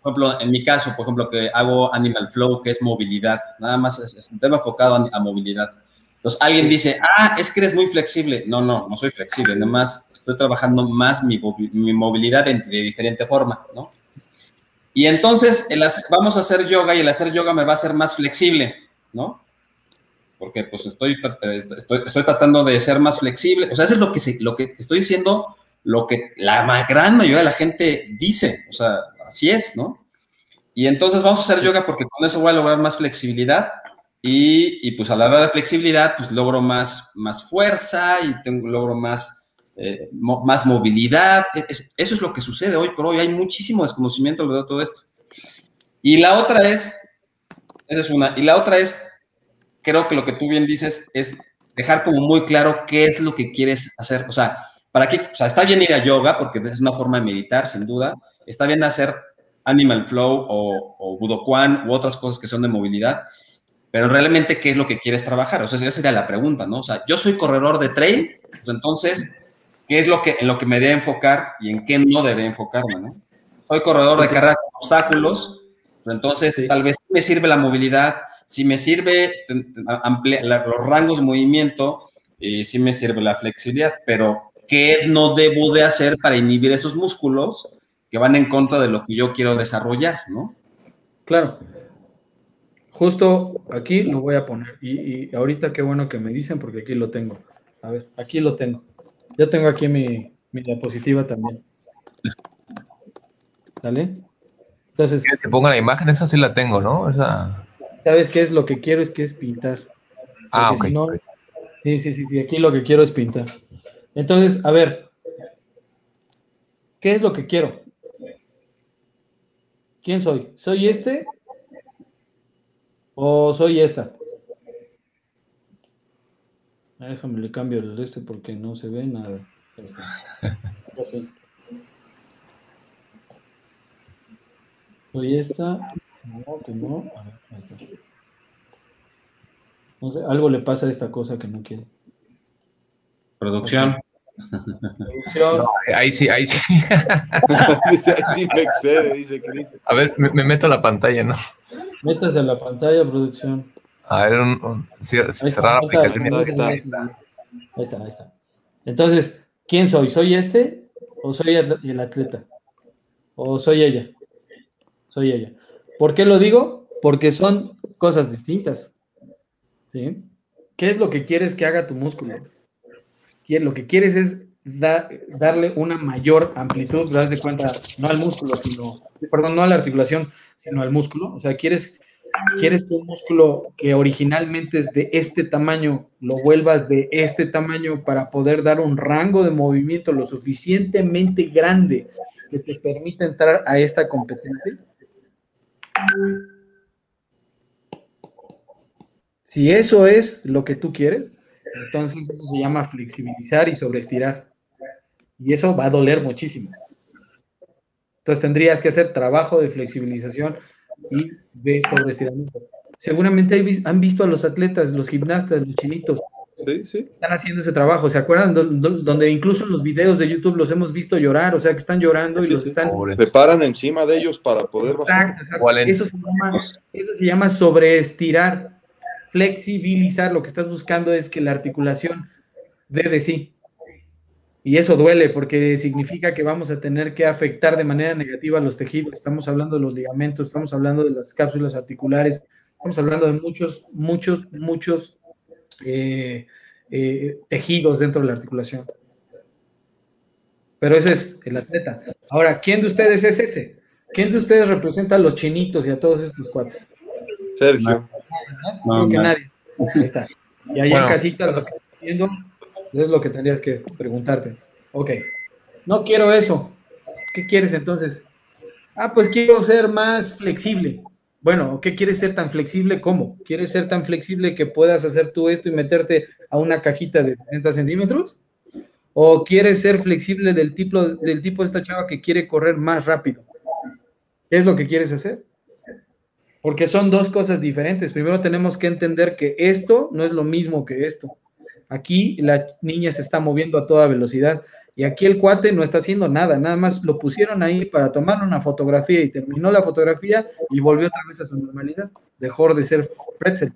por ejemplo, en mi caso, por ejemplo, que hago Animal Flow, que es movilidad, nada más es, es un tema enfocado a, a movilidad. Entonces alguien dice, ah, es que eres muy flexible. No, no, no soy flexible, nada más estoy trabajando más mi, mi movilidad de, de diferente forma, ¿no? Y entonces el hacer, vamos a hacer yoga y el hacer yoga me va a hacer más flexible, ¿no? Porque pues estoy, estoy, estoy tratando de ser más flexible. O sea, eso es lo que, lo que estoy diciendo, lo que la gran mayoría de la gente dice. O sea, así es, ¿no? Y entonces vamos a hacer yoga porque con eso voy a lograr más flexibilidad. Y, pues a la hora de flexibilidad, pues logro más, más fuerza y logro más eh, más movilidad. Eso es lo que sucede hoy por hoy. Hay muchísimo desconocimiento alrededor de todo esto. Y la otra es, esa es una, y la otra es, creo que lo que tú bien dices es dejar como muy claro qué es lo que quieres hacer. O sea, para qué, o sea, está bien ir a yoga porque es una forma de meditar, sin duda. Está bien hacer Animal Flow o, o Budokan u otras cosas que son de movilidad, pero realmente, ¿qué es lo que quieres trabajar? O sea, esa sería la pregunta, ¿no? O sea, yo soy corredor de trail, pues entonces qué es lo que, en lo que me debe enfocar y en qué no debe enfocarme, ¿no? Soy corredor de carreras con obstáculos, entonces sí. tal vez me sirve la movilidad, si me sirve ampliar los rangos de movimiento, y sí me sirve la flexibilidad, pero ¿qué no debo de hacer para inhibir esos músculos que van en contra de lo que yo quiero desarrollar, ¿no? Claro. Justo aquí lo voy a poner. Y, y ahorita qué bueno que me dicen porque aquí lo tengo. A ver, aquí lo tengo. Yo tengo aquí mi, mi diapositiva también. ¿Sale? Entonces. ¿Quieres que ponga la imagen? Esa sí la tengo, ¿no? Esa... ¿Sabes qué es lo que quiero? Es que es pintar. Porque ah, ok. Si no, sí, sí, sí, sí. Aquí lo que quiero es pintar. Entonces, a ver. ¿Qué es lo que quiero? ¿Quién soy? ¿Soy este? ¿O soy esta? Déjame le cambio el este porque no se ve nada. Así. Soy esta. No, que no. A ver, ahí está. No sé, algo le pasa a esta cosa que no quiere. Producción. Producción. No, ahí sí, ahí sí. dice, ahí sí me excede, dice Cris. A ver, me, me, meto a la pantalla, ¿no? Métase a la pantalla, producción. A ver, un, un, cerrar la aplicación. Ahí está, ahí está. Ahí está, ahí está. Entonces, ¿quién soy? ¿Soy este o soy el atleta? ¿O soy ella? Soy ella. ¿Por qué lo digo? Porque son cosas distintas. ¿Sí? ¿Qué es lo que quieres que haga tu músculo? Lo que quieres es da, darle una mayor amplitud, das de cuenta, no al músculo, sino, perdón, no a la articulación, sino al músculo. O sea, quieres quieres que un músculo que originalmente es de este tamaño lo vuelvas de este tamaño para poder dar un rango de movimiento lo suficientemente grande que te permita entrar a esta competencia. Si eso es lo que tú quieres, entonces eso se llama flexibilizar y sobreestirar. Y eso va a doler muchísimo. Entonces tendrías que hacer trabajo de flexibilización y de sobreestiramiento. Seguramente han visto a los atletas, los gimnastas, los chinitos. Sí, sí. Están haciendo ese trabajo. ¿Se acuerdan? Donde incluso en los videos de YouTube los hemos visto llorar, o sea, que están llorando y los están. Se paran encima de ellos para poder bajar. Eso, se llama, eso se llama sobreestirar, flexibilizar. Lo que estás buscando es que la articulación dé de sí. Y eso duele porque significa que vamos a tener que afectar de manera negativa los tejidos. Estamos hablando de los ligamentos, estamos hablando de las cápsulas articulares, estamos hablando de muchos, muchos, muchos eh, eh, tejidos dentro de la articulación. Pero ese es el atleta. Ahora, ¿quién de ustedes es ese? ¿Quién de ustedes representa a los chinitos y a todos estos cuates? Sergio. Creo que nadie. Ahí está. Y ahí en casita, lo que viendo, eso es lo que tendrías que preguntarte. Ok, no quiero eso. ¿Qué quieres entonces? Ah, pues quiero ser más flexible. Bueno, ¿qué quieres ser tan flexible? ¿Cómo? ¿Quieres ser tan flexible que puedas hacer tú esto y meterte a una cajita de 60 centímetros? ¿O quieres ser flexible del tipo, del tipo de esta chava que quiere correr más rápido? ¿Qué es lo que quieres hacer? Porque son dos cosas diferentes. Primero tenemos que entender que esto no es lo mismo que esto. Aquí la niña se está moviendo a toda velocidad y aquí el cuate no está haciendo nada, nada más lo pusieron ahí para tomar una fotografía y terminó la fotografía y volvió otra vez a su normalidad, dejó de ser pretzel.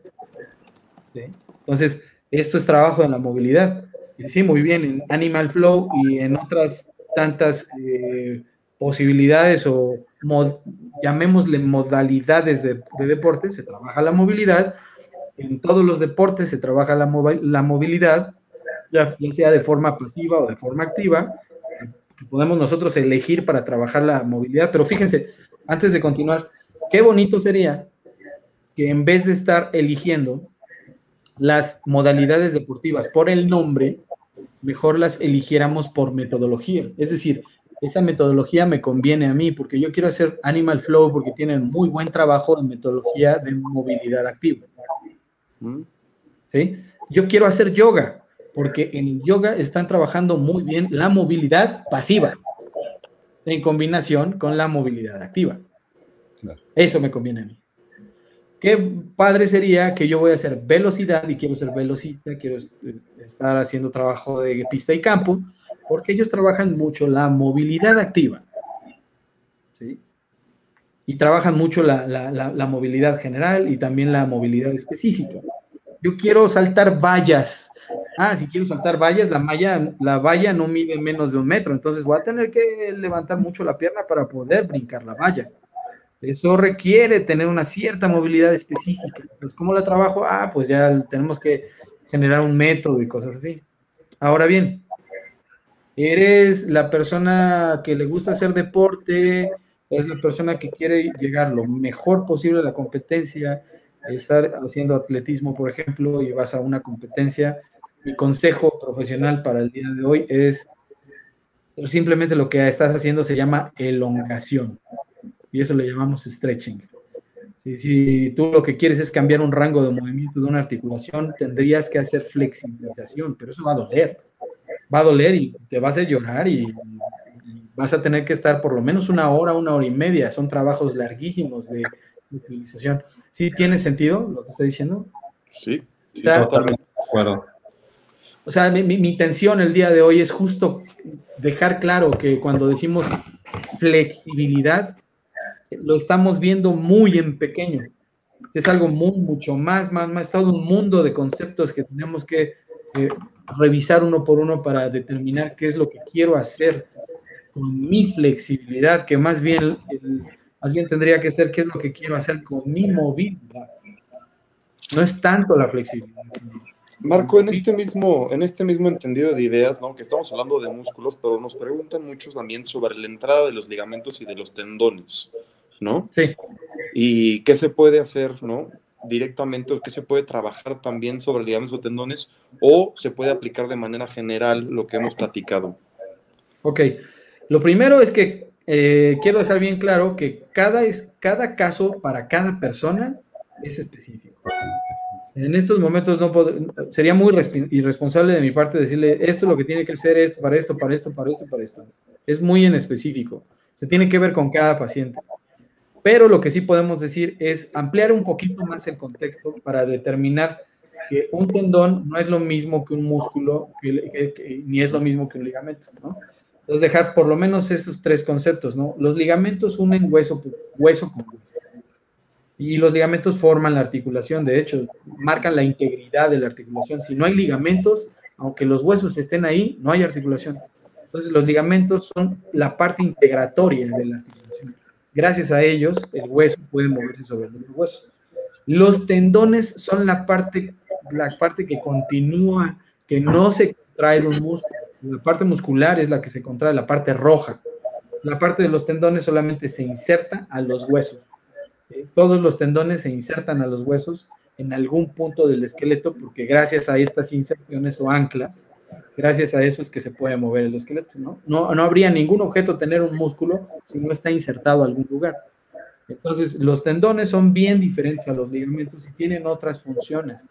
Entonces, esto es trabajo en la movilidad. Y sí, muy bien, en Animal Flow y en otras tantas eh, posibilidades o llamémosle modalidades de, de deporte, se trabaja la movilidad en todos los deportes se trabaja la, movilidad, ya, sea de forma pasiva o de forma activa, que podemos nosotros elegir para trabajar la movilidad. Pero fíjense, antes de continuar, qué bonito sería que en vez de estar eligiendo las modalidades deportivas por el nombre, mejor las eligiéramos por metodología. Es decir, esa metodología me conviene a mí porque yo quiero hacer Animal Flow porque tienen muy buen trabajo en metodología de movilidad activa. ¿Sí? Yo quiero hacer yoga, porque en yoga están trabajando muy bien la movilidad pasiva, en combinación con la movilidad activa. Eso me conviene a mí. Qué padre sería que yo voy a hacer velocidad y quiero ser velocista, quiero estar haciendo trabajo de pista y campo, porque ellos trabajan mucho la movilidad activa. Y trabajan mucho la, la movilidad general y también la movilidad específica yo quiero saltar vallas. Ah, si quiero saltar vallas, la, malla, la valla no mide menos de un metro, entonces voy a tener que levantar mucho la pierna para poder brincar la valla. Eso requiere tener una cierta movilidad específica. Pues, ¿cómo la trabajo? Ah, pues ya tenemos que generar un método y cosas así. Ahora bien, eres la persona que le gusta hacer deporte, es la persona que quiere llegar lo mejor posible a la competencia, estar haciendo atletismo, por ejemplo, y vas a una competencia, mi consejo profesional para el día de hoy es simplemente lo que estás haciendo se llama elongación y eso le llamamos stretching. Si, si, tú lo que quieres es cambiar un rango de movimiento de una articulación, tendrías que hacer flexibilización, pero eso va a doler. Va a doler y te vas a llorar y, y vas a tener que estar por lo menos una hora, una hora y media. Son trabajos larguísimos de flexibilización. ¿Sí tiene sentido lo que estoy diciendo? Sí, totalmente de acuerdo. O sea, mi, mi, intención el día de hoy es justo dejar claro que cuando decimos flexibilidad, lo estamos viendo muy en pequeño. Es algo muy, mucho más, más, más, todo un mundo de conceptos que tenemos que eh, revisar uno por uno para determinar qué es lo que quiero hacer con mi flexibilidad, que más bien el, más bien tendría que ser qué es lo que quiero hacer con mi movilidad. No es tanto la flexibilidad. Marco, en este mismo, en este mismo entendido de ideas, ¿no? Que estamos hablando de músculos, pero nos preguntan muchos también sobre la entrada de los ligamentos y de los tendones, ¿no? Sí. Y qué se puede hacer, ¿no? Directamente, o qué se puede trabajar también sobre ligamentos o tendones, o se puede aplicar de manera general lo que hemos platicado. Ok. Lo primero es que eh, quiero dejar bien claro que cada, cada caso para cada persona es específico. En estos momentos no sería muy irresponsable de mi parte decirle esto es lo que tiene que hacer esto, para esto, para esto, para esto, para esto. Es muy en específico. Se tiene que ver con cada paciente. Pero lo que sí podemos decir es ampliar un poquito más el contexto para determinar que un tendón no es lo mismo que un músculo, ni es lo mismo que un ligamento, ¿no? Entonces, dejar por lo menos estos tres conceptos, ¿no? Los ligamentos unen hueso, hueso con hueso. Y los ligamentos forman la articulación, de hecho, marcan la integridad de la articulación. Si no hay ligamentos, aunque los huesos estén ahí, no hay articulación. Entonces, los ligamentos son la parte integratoria de la articulación. Gracias a ellos, el hueso puede moverse sobre el hueso. Los tendones son la parte, la parte que continúa, que no se contrae de un. La parte muscular es la que se contrae, la parte roja. La parte de los tendones solamente se inserta a los huesos. Eh, todos los tendones se insertan a los huesos en algún punto del esqueleto porque gracias a estas inserciones o anclas, gracias a eso es que se puede mover el esqueleto, ¿no? No, no habría ningún objeto tener un músculo si no está insertado a algún lugar. Entonces, los tendones son bien diferentes a los ligamentos y tienen otras funciones.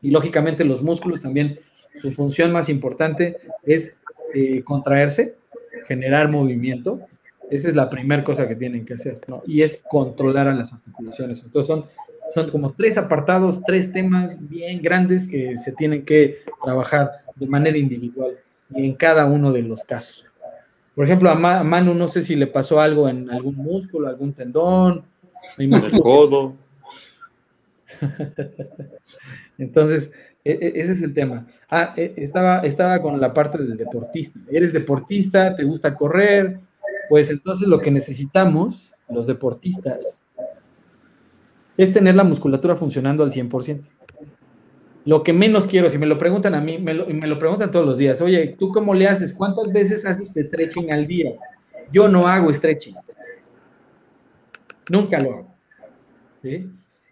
Y lógicamente los músculos también, su función más importante es eh, contraerse, generar movimiento esa es la primera cosa que tienen que hacer, ¿no? Y es controlar a las articulaciones. Entonces son, son como tres apartados, tres temas bien grandes que se tienen que trabajar de manera individual y en cada uno de los casos. Por ejemplo, a Manu no sé si le pasó algo en algún músculo, algún tendón. En el codo. Entonces, ese es el tema. Ah, e, estaba, estaba con la parte del deportista. Eres deportista, te gusta correr, pues entonces lo que necesitamos, los deportistas, es tener la musculatura funcionando al 100%. Lo que menos quiero, si me lo preguntan a mí, me lo, me lo preguntan todos los días, oye, ¿tú cómo le haces? ¿Cuántas veces haces stretching al día? Yo no hago stretching. Nunca lo hago.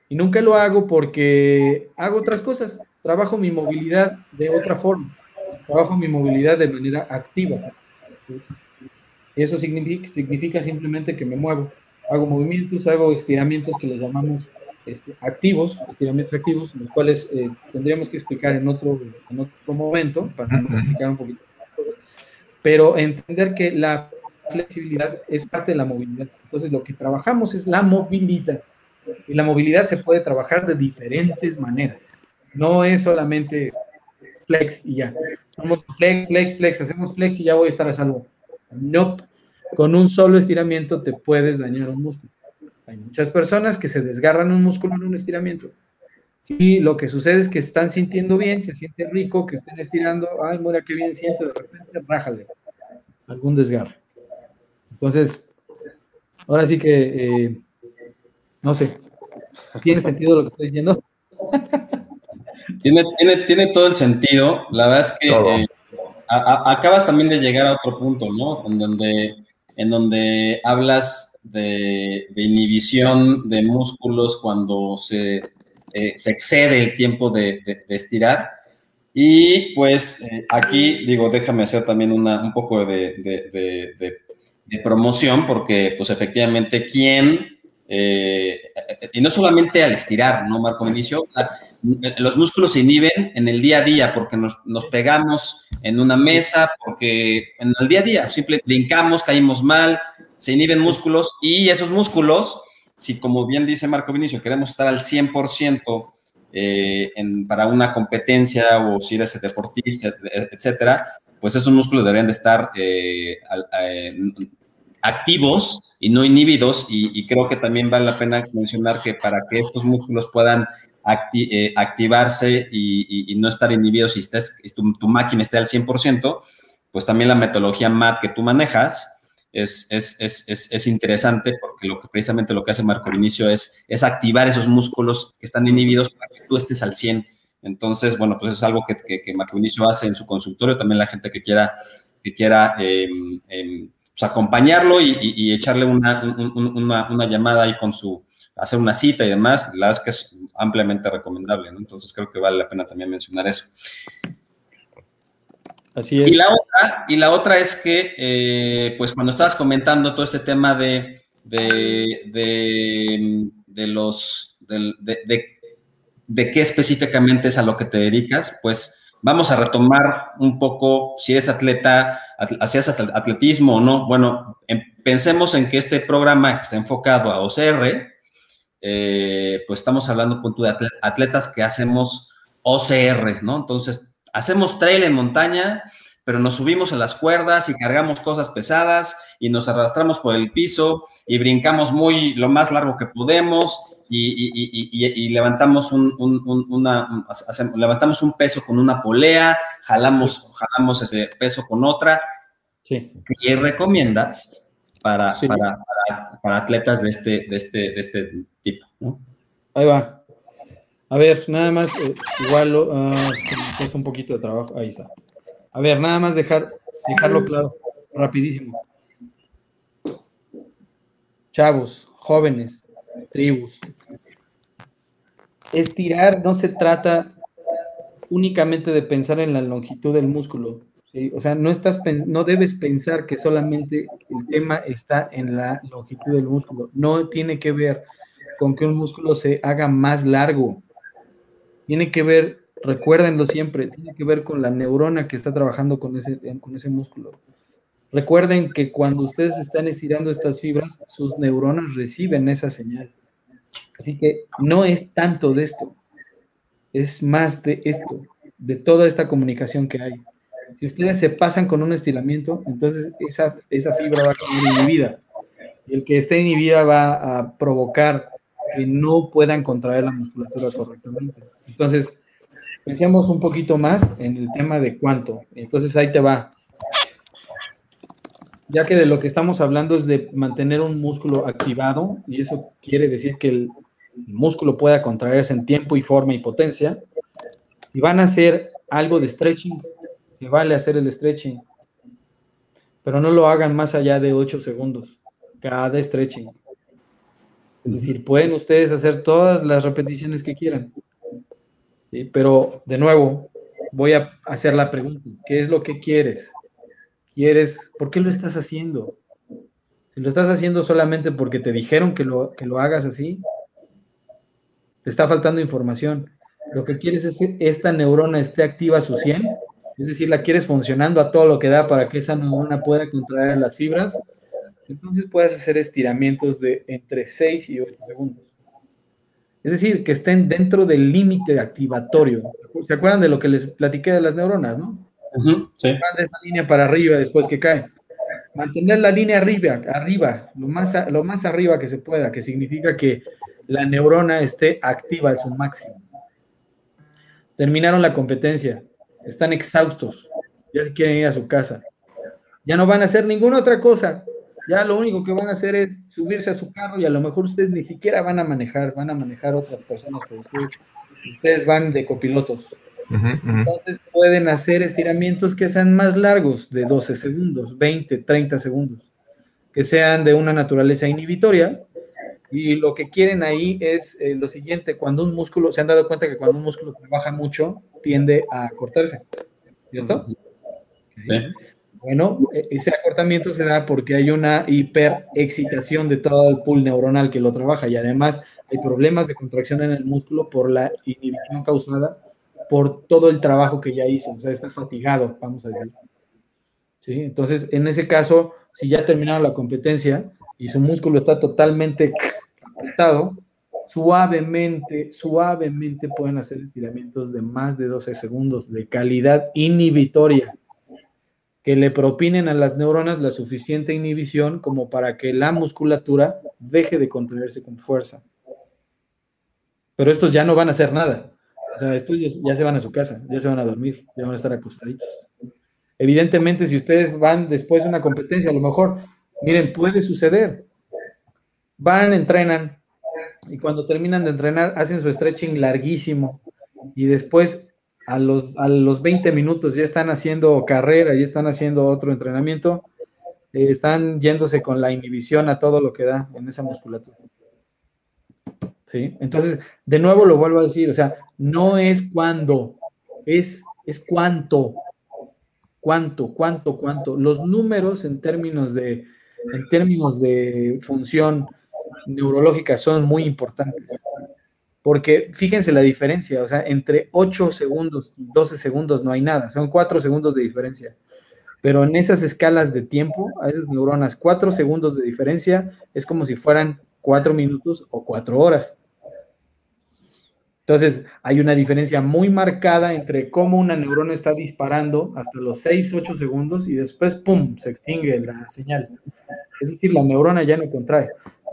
Y nunca lo hago porque hago otras cosas. Trabajo mi movilidad de otra forma. Trabajo mi movilidad de manera activa. Eso significa, significa simplemente que me muevo, hago movimientos, hago estiramientos que les llamamos este, activos, estiramientos activos, los cuales eh, tendríamos que explicar en otro, en otro momento para explicar un poquito. Pero entender que la flexibilidad es parte de la movilidad. Entonces, lo que trabajamos es la movilidad. Y la movilidad se puede trabajar de diferentes maneras. No es solamente flex y ya. Flex, flex, flex, hacemos flex y ya voy a estar a salvo. No, con un solo estiramiento te puedes dañar un músculo. Hay muchas personas que se desgarran un músculo en un estiramiento. Y lo que sucede es que están sintiendo bien, se siente rico, que estén estirando, ay, mira qué bien siento, de repente rájale algún desgarre. Entonces, ahora sí que, eh, no sé, ¿tiene sentido lo que estoy diciendo? Tiene, tiene, tiene todo el sentido. La verdad es que eh, acabas también de llegar a otro punto, ¿no? En donde, en donde hablas de, inhibición de músculos cuando se, eh, se, excede el tiempo de, estirar. Y pues eh, aquí, digo, déjame hacer también una, un poco de, promoción, porque pues efectivamente, ¿quién? Eh, y no solamente al estirar, ¿no, Marco Inicio? O sea, los músculos se inhiben en el día a día porque nos, pegamos en una mesa, porque en el día a día simplemente brincamos, caímos mal, se inhiben músculos y esos músculos, si como bien dice Marco Vinicio, queremos estar al 100% eh, para una competencia o si eres deportista, etcétera, pues esos músculos deberían de estar eh, activos y no inhibidos y, creo que también vale la pena mencionar que para que estos músculos puedan eh, activarse y, no estar inhibido si estés, tu, máquina esté al 100%, pues también la metodología MAT que tú manejas es, es, es, es, interesante porque lo que precisamente lo que hace Marco Inicio es, es activar esos músculos que están inhibidos para que tú estés al 100. Entonces, bueno, pues es algo que, Marco Inicio hace en su consultorio, también la gente que quiera, que quiera em, em, pues acompañarlo y, echarle una, una, una, llamada ahí con su, hacer una cita y demás, la verdad es que es ampliamente recomendable, ¿no? Entonces creo que vale la pena también mencionar eso. Así es. Y la otra, y la otra es que, eh, pues cuando estabas comentando todo este tema de, de, de, los, de, de, qué específicamente es a lo que te dedicas, pues vamos a retomar un poco si eres atleta, hacías atletismo o no. Bueno, en, pensemos en que este programa que está enfocado a OCR, eh, pues estamos hablando punto de atletas que hacemos OCR, ¿no? Entonces, hacemos trail en montaña, pero nos subimos a las cuerdas y cargamos cosas pesadas y nos arrastramos por el piso y brincamos muy lo más largo que podemos y, levantamos un, una, levantamos un peso con una polea, jalamos, jalamos ese peso con otra. Sí. ¿Qué recomiendas para, para, atletas de este, de este, de este tipo? Ahí va. A ver, nada más, eh, igual uh, es un poquito de trabajo. Ahí está. A ver, nada más dejar, dejarlo claro, rapidísimo. Chavos, jóvenes, tribus. Estirar no se trata únicamente de pensar en la longitud del músculo. O sea, no, estás, no debes pensar que solamente el tema está en la longitud del músculo. No tiene que ver con que un músculo se haga más largo. Tiene que ver, recuérdenlo siempre, tiene que ver con la neurona que está trabajando con ese, con ese músculo. Recuerden que cuando ustedes están estirando estas fibras, sus neuronas reciben esa señal. Así que no es tanto de esto, es más de esto, de toda esta comunicación que hay. Si ustedes se pasan con un estiramiento, entonces esa, esa fibra va a quedar inhibida. El que esté inhibida va a provocar que no puedan contraer la musculatura correctamente. Entonces, pensemos un poquito más en el tema de cuánto. Entonces ahí te va. Ya que de lo que estamos hablando es de mantener un músculo activado, y eso quiere decir que el músculo pueda contraerse en tiempo y forma y potencia, y van a hacer algo de stretching, que vale hacer el stretching, pero no lo hagan más allá de 8 segundos cada stretching. Es decir, pueden ustedes hacer todas las repeticiones que quieran. Pero, de nuevo, voy a hacer la pregunta. ¿Qué es lo que quieres? ¿Quieres? ¿Por qué lo estás haciendo? Si lo estás haciendo solamente porque te dijeron que lo, que lo hagas así, te está faltando información. Lo que quieres es que esta neurona esté activa a su 100, es decir, la quieres funcionando a todo lo que da para que esa neurona pueda contraer las fibras entonces puedes hacer estiramientos de entre 6 y 8 segundos. Es decir, que estén dentro del límite activatorio. ¿Se acuerdan de lo que les platiqué de las neuronas, no? sí. Van de esa línea para arriba después que cae. Mantener la línea arriba, arriba, lo más, lo más arriba que se pueda, que significa que la neurona esté activa a su máximo. Terminaron la competencia, están exhaustos, ya se quieren ir a su casa. Ya no van a hacer ninguna otra cosa, ya lo único que van a hacer es subirse a su carro y a lo mejor ustedes ni siquiera van a manejar, van a manejar otras personas, pero ustedes, ustedes van de copilotos. Entonces pueden hacer estiramientos que sean más largos, de 12 segundos, 20, 30 segundos, que sean de una naturaleza inhibitoria. Y lo que quieren ahí es eh, lo siguiente, cuando un músculo, se han dado cuenta que cuando un músculo trabaja mucho, tiende a cortarse, ¿cierto? Bueno, e-, ese acortamiento se da porque hay una hiperexcitación de todo el pool neuronal que lo trabaja y además hay problemas de contracción en el músculo por la inhibición causada por todo el trabajo que ya hizo, o sea, está fatigado, vamos a decir. ¿Sí? Entonces, en ese caso, si ya terminaron la competencia y su músculo está totalmente apretado, suavemente, suavemente pueden hacer estiramientos de más de 12 segundos de calidad inhibitoria que le propinen a las neuronas la suficiente inhibición como para que la musculatura deje de contraerse con fuerza. Pero estos ya no van a hacer nada. O sea, estos ya, se van a su casa, ya se van a dormir, ya van a estar acostaditos. Evidentemente, si ustedes van después de una competencia, a lo mejor, miren, puede suceder. Van, entrenan, y cuando terminan de entrenar, hacen su stretching larguísimo, y después a los, a los 20 minutos ya están haciendo carrera, ya están haciendo otro entrenamiento, eh, están yéndose con la inhibición a todo lo que da en esa musculatura. ¿Sí? Entonces, de nuevo lo vuelvo a decir, o sea, no es cuándo, es, es cuánto, cuánto, cuánto, cuánto. Los números en términos de, en términos de función neurológica son muy importantes. Porque fíjense la diferencia, o sea, entre 8 segundos y 12 segundos no hay nada, son 4 segundos de diferencia. pero en esas escalas de tiempo, a esas neuronas, cuatro segundos de diferencia es como si fueran cuatro minutos o cuatro horas. Entonces, hay una diferencia muy marcada entre cómo una neurona está disparando hasta los 6, 8 segundos y después, ¡pum!, se extingue la señal. Es decir, la neurona ya no contrae.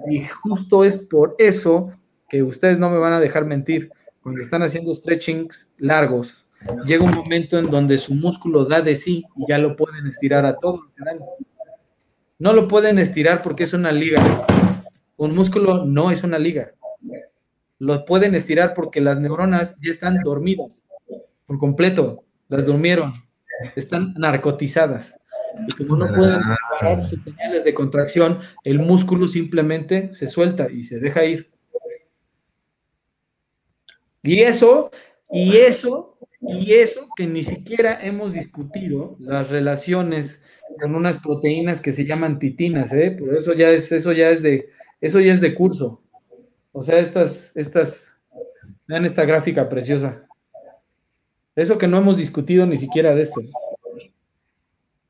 Y justo es por eso que ustedes no me van a dejar mentir. Cuando están haciendo stretchings largos, llega un momento en donde su músculo da de sí y ya lo pueden estirar a todo No lo pueden estirar porque es una liga. Un músculo no es una liga los pueden estirar porque las neuronas ya están dormidas por completo, las durmieron, están narcotizadas. Y como no pueden parar sus señales de contracción, el músculo simplemente se suelta y se deja ir. Y eso, y eso, y eso que ni siquiera hemos discutido las relaciones con unas proteínas que se llaman titinas, ¿eh? Por eso ya es, eso ya es de, eso ya es de curso. O sea, estas, estas, vean esta gráfica preciosa. Eso que no hemos discutido ni siquiera de esto.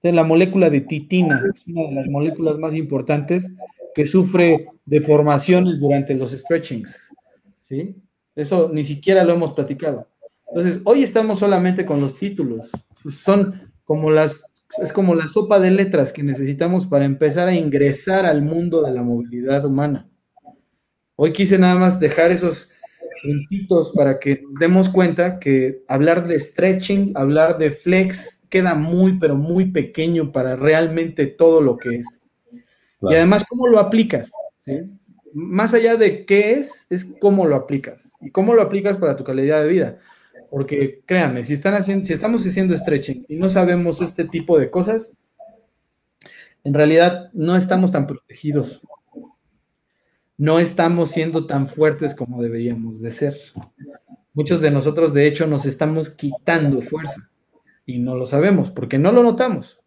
De la molécula de titina, es una de las moléculas más importantes que sufre deformaciones durante los stretchings. ¿sí? Eso ni siquiera lo hemos platicado. Entonces, hoy estamos solamente con los títulos. Son como las, es como la sopa de letras que necesitamos para empezar a ingresar al mundo de la movilidad humana. Hoy quise nada más dejar esos puntitos para que nos demos cuenta que hablar de stretching, hablar de flex, queda muy, pero muy pequeño para realmente todo lo que es. Y además, ¿cómo lo aplicas? Más allá de qué es, es cómo lo aplicas. Y cómo lo aplicas para tu calidad de vida. Porque créanme, si, están haciendo, si estamos haciendo stretching y no sabemos este tipo de cosas, en realidad no estamos tan protegidos no estamos siendo tan fuertes como deberíamos de ser. Muchos de nosotros, de hecho, nos estamos quitando fuerza y no lo sabemos porque no lo notamos,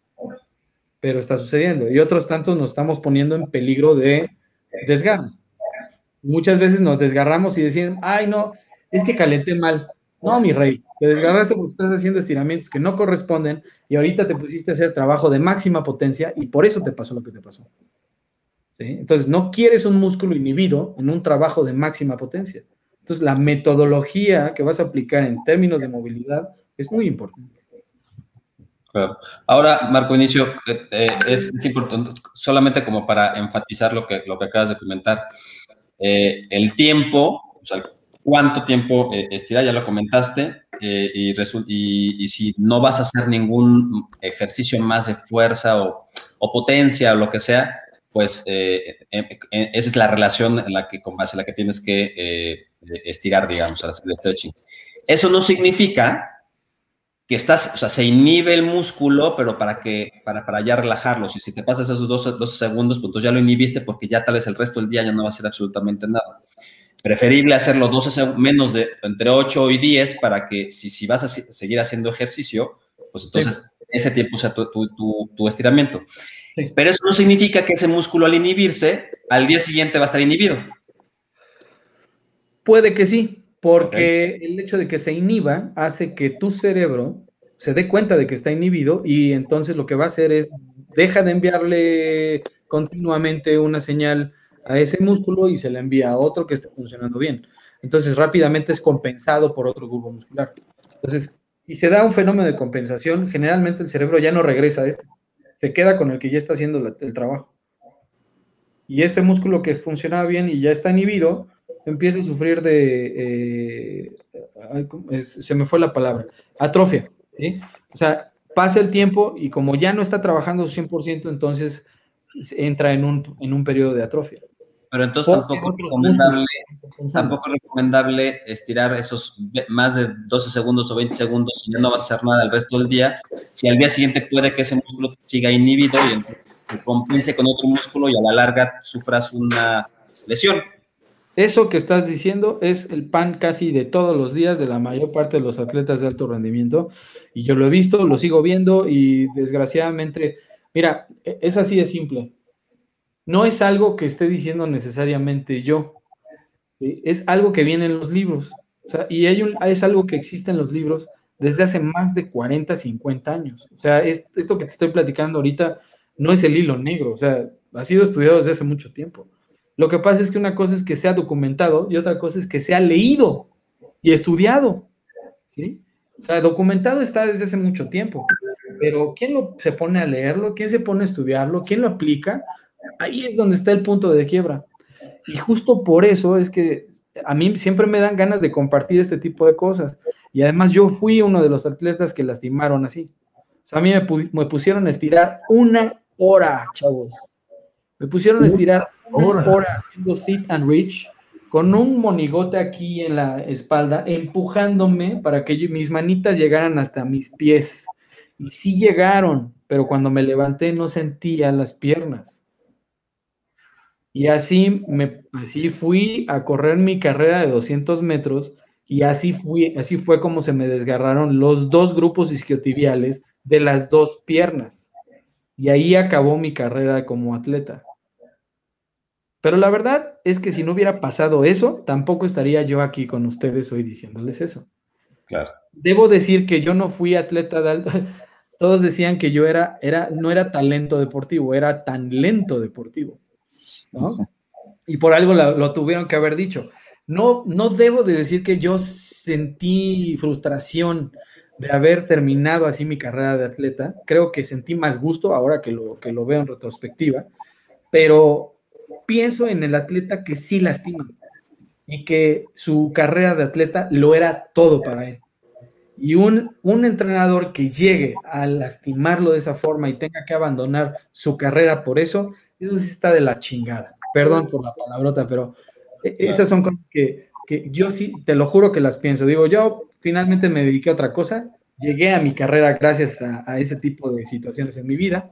pero está sucediendo. Y otros tantos nos estamos poniendo en peligro de desgarro. Muchas veces nos desgarramos y decimos, ay, no, es que calenté mal. No, mi rey, te desgarraste porque estás haciendo estiramientos que no corresponden y ahorita te pusiste a hacer trabajo de máxima potencia y por eso te pasó lo que te pasó. Entonces, no quieres un músculo inhibido en un trabajo de máxima potencia. Entonces, la metodología que vas a aplicar en términos de movilidad es muy importante. Ahora, Marco Inicio, eh, eh, es, importante, solamente como para enfatizar lo que, lo que acabas de comentar, eh, el tiempo, o sea, cuánto tiempo estirar, ya lo comentaste, y, y, si no vas a hacer ningún ejercicio más de fuerza o, o potencia o lo que sea, pues eh, eh, eh, esa es la relación en la que, con base a la que tienes que estirar, digamos, hacer el stretching. Eso no significa que estás, o sea, se inhibe el músculo, pero para que, para, para ya relajarlo. Y si te pasas esos 12, segundos, pues ya lo inhibiste porque ya tal vez el resto del día ya no va a hacer absolutamente nada. Preferible hacerlo 12 menos de entre 8 y 10 para que si, si vas a seguir haciendo ejercicio, pues entonces ese tiempo sea tu, tu, tu estiramiento. Pero eso no significa que ese músculo al inhibirse, al día siguiente va a estar inhibido. Puede que sí, porque el hecho de que se inhiba hace que tu cerebro se dé cuenta de que está inhibido y entonces lo que va a hacer es deja de enviarle continuamente una señal a ese músculo y se le envía a otro que esté funcionando bien. Entonces rápidamente es compensado por otro grupo muscular. Entonces, si se da un fenómeno de compensación, generalmente el cerebro ya no regresa a este se queda con el que ya está haciendo el trabajo. Y este músculo que funcionaba bien y ya está inhibido, empieza a sufrir de, eh, se me fue la palabra, atrofia. O sea, pasa el tiempo y como ya no está trabajando 100%, entonces entra en un, en un periodo de atrofia. Pero entonces tampoco es, recomendable, tampoco recomendable estirar esos más de 12 segundos o 20 segundos y ya no va a hacer nada el resto del día. Si al día siguiente puede que ese músculo siga inhibido y se compense con otro músculo y a la larga sufras una lesión. Eso que estás diciendo es el pan casi de todos los días de la mayor parte de los atletas de alto rendimiento. Y yo lo he visto, lo sigo viendo y desgraciadamente, mira, e, es así de simple no es algo que esté diciendo necesariamente yo, es algo que viene en los libros. y hay es algo que existe en los libros desde hace más de 40, 50 años. O sea, esto que te estoy platicando ahorita no es el hilo negro, o sea, ha sido estudiado desde hace mucho tiempo. Lo que pasa es que una cosa es que se ha documentado y otra cosa es que se ha leído y estudiado. ¿sí? O sea, documentado está desde hace mucho tiempo, pero ¿quién lo, se pone a leerlo? ¿Quién se pone a estudiarlo? ¿Quién lo aplica? Ahí es donde está el punto de quiebra. Y justo por eso es que a mí siempre me dan ganas de compartir este tipo de cosas. Y además yo fui uno de los atletas que lastimaron así. O sea, a mí me, pusieron a estirar una hora, chavos. Me pusieron a estirar una hora haciendo sit and reach con un monigote aquí en la espalda, empujándome para que mis manitas llegaran hasta mis pies. Y sí llegaron, pero cuando me levanté no sentía las piernas. Y así, me, así fui a correr mi carrera de 200 metros y así, fui, así fue como se me desgarraron los dos grupos isquiotibiales de las dos piernas. Y ahí acabó mi carrera como atleta. Pero la verdad es que si no hubiera pasado eso, tampoco estaría yo aquí con ustedes hoy diciéndoles eso. Claro. Debo decir que yo no fui atleta de alto. Todos decían que yo era, era, no era talento deportivo, era tan lento deportivo. Y por algo lo, tuvieron que haber dicho. No, no debo de decir que yo sentí frustración de haber terminado así mi carrera de atleta. Creo que sentí más gusto ahora que lo, que lo veo en retrospectiva, pero pienso en el atleta que sí lastima y que su carrera de atleta lo era todo para él. Y un, un entrenador que llegue a lastimarlo de esa forma y tenga que abandonar su carrera por eso, eso sí está de la chingada. Perdón por la palabrota, pero e, esas son cosas que, que yo sí, te lo juro que las pienso. Digo, yo finalmente me dediqué a otra cosa, llegué a mi carrera gracias a, ese tipo de situaciones en mi vida,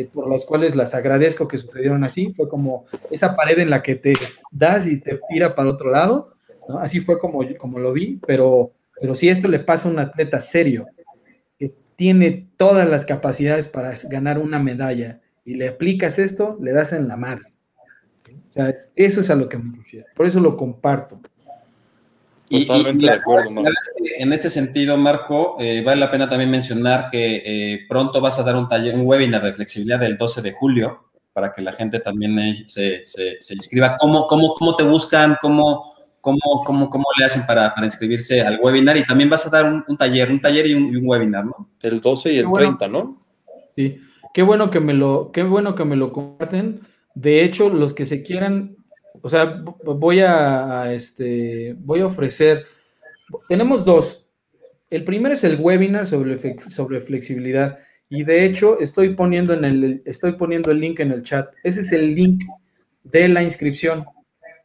eh, por las cuales las agradezco que sucedieron así. Fue como esa pared en la que te das y te tira para otro lado, así fue como, como lo vi, pero, pero si esto le pasa a un atleta serio, que tiene todas las capacidades para ganar una medalla, y le aplicas esto, le das en la madre. O sea, eso es a lo que me refiero. Por eso lo comparto. Totalmente de acuerdo. En este sentido, Marco, eh, vale la pena también mencionar que eh, pronto vas a dar un taller, un webinar de flexibilidad del 12 de julio para que la gente también eh, se, se, inscriba. ¿Cómo, cómo, cómo te buscan? ¿Cómo, cómo, cómo, cómo le hacen para, para, inscribirse al webinar? Y también vas a dar un, taller, un taller y un, webinar, ¿no? El 12 y el 30, ¿no? Sí. Qué bueno que me lo, qué bueno que me lo comparten. De hecho, los que se quieran, o sea, voy a, este, voy a ofrecer, tenemos dos. El primero es el webinar sobre, sobre flexibilidad. Y de hecho, estoy poniendo, en el, estoy poniendo el link en el chat. Ese es el link de la inscripción.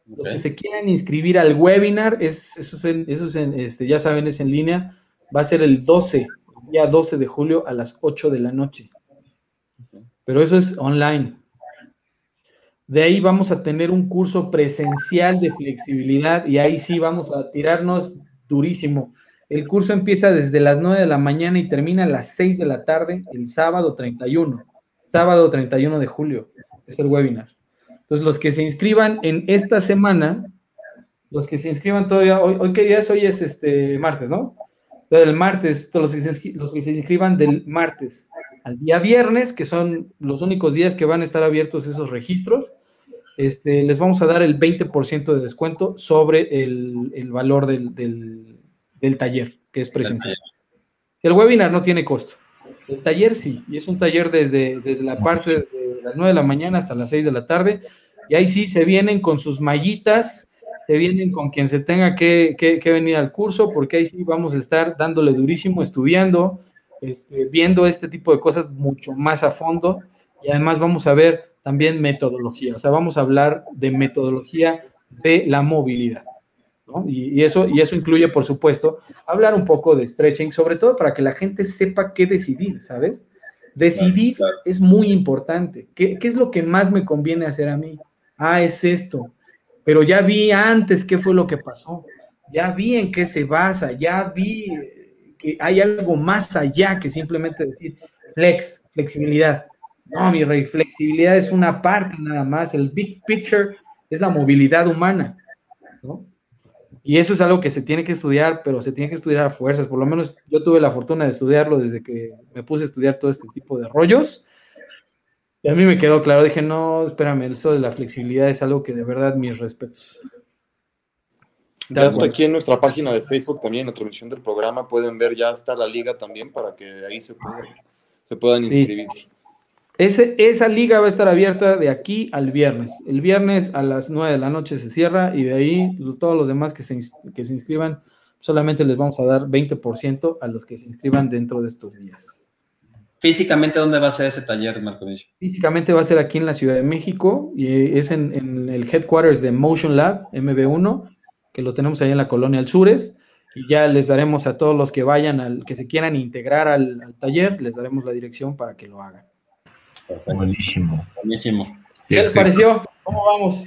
Los que se quieran inscribir al webinar, es, eso, es eso este, ya saben, es en línea. Va a ser el 12, día 12 de julio a las 8 de la noche pero eso es online. De ahí vamos a tener un curso presencial de flexibilidad y ahí sí vamos a tirarnos durísimo. El curso empieza desde las 9 de la mañana y termina a las 6 de la tarde el sábado 31. Sábado 31 de julio es el webinar. Entonces, los que se inscriban en esta semana, los que se inscriban todavía, hoy, ¿qué día es? Hoy es este martes, ¿no? Del martes, los los que se inscriban del martes al día viernes, que son los únicos días que van a estar abiertos esos registros, este, les vamos a dar el 20% de descuento sobre el, valor del, taller, que es presencial. El webinar no tiene costo. El taller sí, y es un taller desde, desde la parte de las 9 de la mañana hasta las 6 de la tarde, y ahí sí se vienen con sus mallitas, se vienen con quien se tenga que, que venir al curso, porque ahí sí vamos a estar dándole durísimo, estudiando, este, viendo este tipo de cosas mucho más a fondo y además vamos a ver también metodología, o sea, vamos a hablar de metodología de la movilidad. Y, eso, y eso incluye, por supuesto, hablar un poco de stretching, sobre todo para que la gente sepa qué decidir, ¿sabes? Decidir es muy importante. ¿Qué, ¿Qué es lo que más me conviene hacer a mí? Ah, es esto. Pero ya vi antes qué fue lo que pasó. Ya vi en qué se basa, ya vi que hay algo más allá que simplemente decir flex, flexibilidad. No, mi rey, flexibilidad es una parte nada más. El big picture es la movilidad humana. Y eso es algo que se tiene que estudiar, pero se tiene que estudiar a fuerzas. Por lo menos yo tuve la fortuna de estudiarlo desde que me puse a estudiar todo este tipo de rollos. Y a mí me quedó claro, dije, no, espérame, eso de la flexibilidad es algo que de verdad mis respetos. Ya está aquí en nuestra página de Facebook también, en la transmisión del programa, pueden ver, ya está la liga también para que ahí se puedan inscribir. Ese, esa liga va a estar abierta de aquí al viernes. El viernes a las 9 de la noche se cierra y de ahí todos los demás que se, que se inscriban, solamente les vamos a dar 20% a los que se inscriban dentro de estos días. Físicamente, ¿dónde va a ser ese taller, Marco? Físicamente va a ser aquí en la Ciudad de México y es en, en el headquarters de Motion Lab, MB1, que lo tenemos ahí en la colonia Alzures. Y ya les daremos a todos los que vayan, al, que se quieran integrar al, al taller, les daremos la dirección para que lo hagan. Buenísimo. Buenísimo. ¿Qué les pareció? ¿Cómo vamos?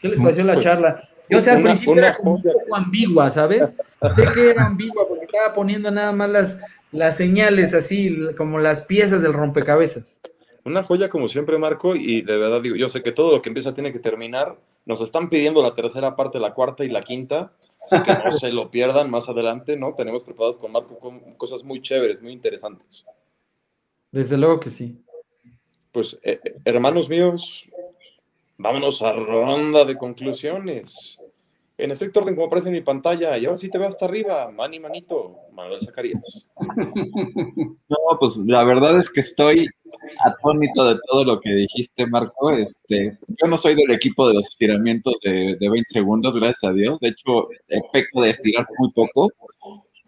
¿Qué les pareció la Pues, charla? Yo, o sea, al una- principio una era como un poco ambigua, ¿sabes? Sé que era ambigua porque estaba poniendo nada más las, las señales así, como las piezas del rompecabezas. Una joya como siempre, Marco, y de verdad digo, yo sé que todo lo que empieza tiene que terminar. Nos están pidiendo la tercera parte, la cuarta y la quinta, así que no se lo pierdan más adelante, ¿no? Tenemos preparadas con Marco con cosas muy chéveres, muy interesantes. Desde luego que sí. Pues, eh, eh, hermanos míos, vámonos a ronda de conclusiones. En estricto orden, como aparece en mi pantalla, y ahora sí te veo hasta arriba, mani manito, Manuel Zacarías. No, pues la verdad es que estoy atónito de todo lo que dijiste, Marco. Este, yo no soy del equipo de los estiramientos de, de 20 segundos, gracias a Dios. De hecho, eh, peco de estirar muy poco,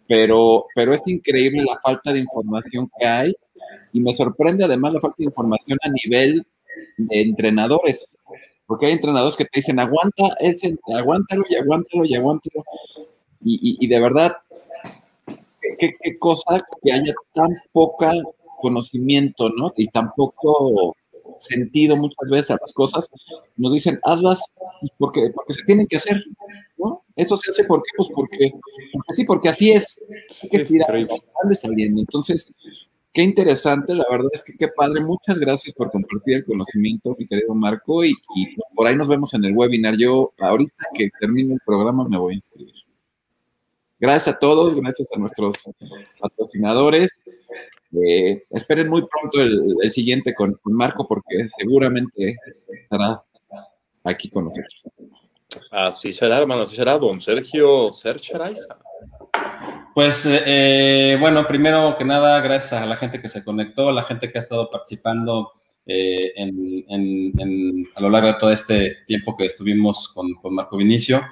pero, pero es increíble la falta de información que hay y me sorprende además la falta de información a nivel de entrenadores. Porque hay entrenadores que te dicen, aguanta, ese, aguántalo y aguántalo y aguántalo. Y, y- y de verdad, qué, qué cosa que haya tan poca conocimiento, ¿no? Y tan poco sentido muchas veces a las cosas. Nos dicen, hazlas pues, porque, porque se tienen que hacer, ¿no? Eso se hace porque, pues porque, porque sí, porque así es. Hay que sale saliendo. Entonces, qué interesante, la verdad es que qué padre. Muchas gracias por compartir el conocimiento, mi querido Marco, y, por ahí nos vemos en el webinar. Yo, ahorita que termine el programa, me voy a inscribir. Gracias a todos, gracias a nuestros patrocinadores. Eh, esperen muy pronto el, el siguiente con, Marco porque seguramente estará aquí con nosotros. Así será, hermano, así será, don Sergio Araiza. Pues eh, bueno, primero que nada, gracias a la gente que se conectó, a la gente que ha estado participando eh, a lo largo de todo este tiempo que estuvimos con, Marco Vinicio,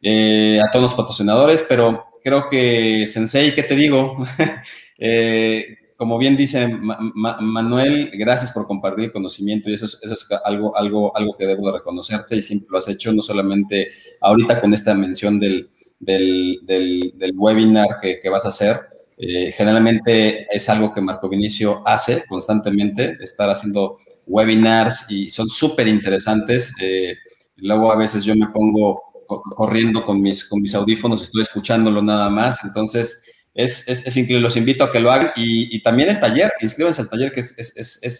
eh, a todos los patrocinadores, pero creo que Sensei, ¿qué te digo? Eh, como bien dice Ma- Ma- Manuel, gracias por compartir conocimiento y eso es, algo, algo, algo que debo de reconocerte y siempre lo has hecho, no solamente ahorita con esta mención del, del, del- webinar que, que vas a hacer. Eh, generalmente es algo que Marco Vinicio hace constantemente, estar haciendo webinars y son súper interesantes. Eh, luego a veces yo me pongo co- corriendo con mis, con mis audífonos, estoy escuchándolo nada más, entonces es, es, es increíble, los invito a que lo hagan y, y también el taller, inscríbanse al taller que es,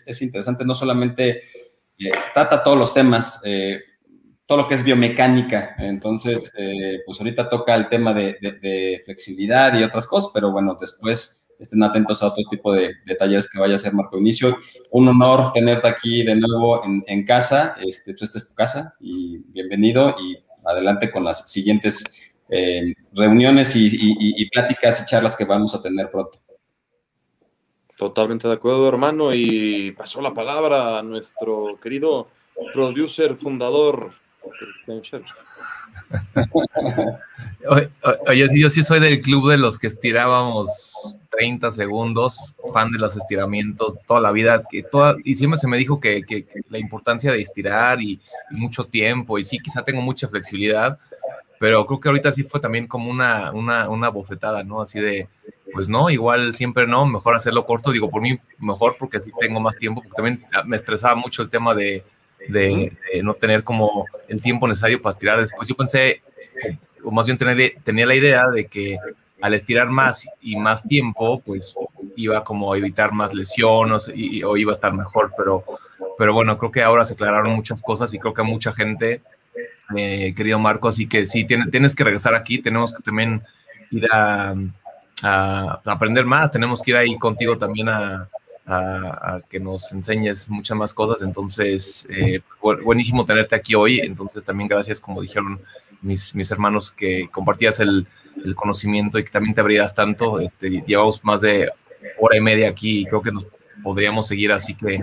es interesante, no solamente eh, trata todos los temas, eh, todo lo que es biomecánica. Entonces, eh, pues ahorita toca el tema de, flexibilidad y otras cosas, pero bueno, después estén atentos a otro tipo de, de talleres que vaya a hacer Marco Inicio. Un honor tenerte aquí de nuevo en, casa. Este, pues esta es tu casa y bienvenido y adelante con las siguientes eh, reuniones y, y- pláticas y charlas que vamos a tener pronto. Totalmente de acuerdo, hermano. Y pasó la palabra a nuestro querido producer, fundador. Oye, sí, yo sí soy del club de los que estirábamos 30 segundos, fan de los estiramientos toda la vida. que toda- y siempre se me dijo que, que- que la importancia de estirar y, y mucho tiempo, y sí, quizá tengo mucha flexibilidad, pero creo que ahorita sí fue también como una, una, una bofetada, ¿no? Así de, pues no, igual siempre no, mejor hacerlo corto. Digo, por mí mejor porque así tengo más tiempo, porque también me estresaba mucho el tema de, de- de no tener como el tiempo necesario para estirar después. Yo pensé, o más bien tenía, tenía la idea de que al estirar más y más tiempo, pues iba como a evitar más lesiones y, y- o iba a estar mejor, pero, pero bueno, creo que ahora se aclararon muchas cosas y creo que a mucha gente eh, querido Marco, así que sí, tienes que regresar aquí, tenemos que también ir a, aprender más, tenemos que ir ahí contigo también a, que nos enseñes muchas más cosas, entonces, eh, buenísimo tenerte aquí hoy, entonces también gracias, como dijeron mis, mis hermanos, que compartías el, el conocimiento y que también te abrieras tanto, este, llevamos más de hora y media aquí y creo que nos podríamos seguir, así que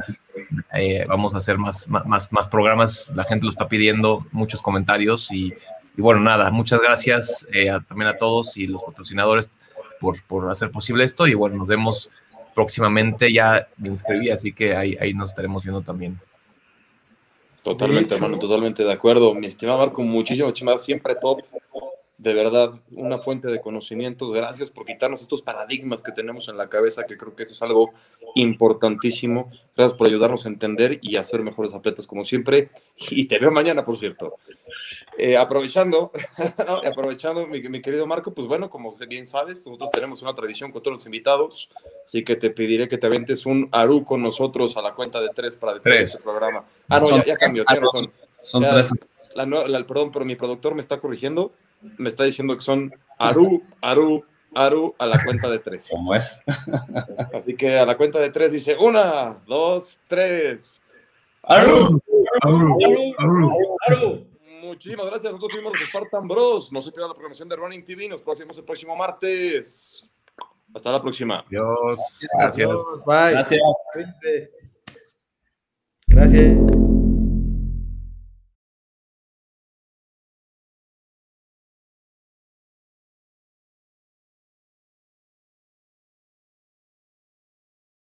eh, vamos a hacer más, más, más programas, la gente lo está pidiendo, muchos comentarios y, bueno, nada, muchas gracias eh, también a todos y los patrocinadores por, por, hacer posible esto. Y bueno, nos vemos próximamente, ya me inscribí, así que ahí, ahí nos estaremos viendo también. Totalmente, hermano, totalmente de acuerdo. Mi estimado Marco, muchísimo, muchísimas, siempre top de verdad una fuente de conocimientos. Gracias por quitarnos estos paradigmas que tenemos en la cabeza, que creo que eso es algo importantísimo. Gracias por ayudarnos a entender y hacer mejores atletas como siempre. Y te veo mañana, por cierto. Eh, aprovechando, aprovechando mi, querido Marco, pues bueno, como bien sabes, nosotros tenemos una tradición con todos los invitados, así que te pediré que te aventes un Aru con nosotros a la cuenta de tres para despedir este programa. Ah, no, ya, ya cambió, son, son tres. perdón, pero mi productor me está corrigiendo me está diciendo que son Aru, Aru, Aru a la cuenta de tres. ¿Cómo es? Así que a la cuenta de tres dice una, dos, tres. Aru, Aru, Aru, Aru. Muchísimas gracias. Nosotros fuimos los Spartan Bros. No se pierdan la programación de Running TV. Nos vemos el próximo martes. Hasta la próxima. Adiós. Gracias. Bye. Gracias. Gracias.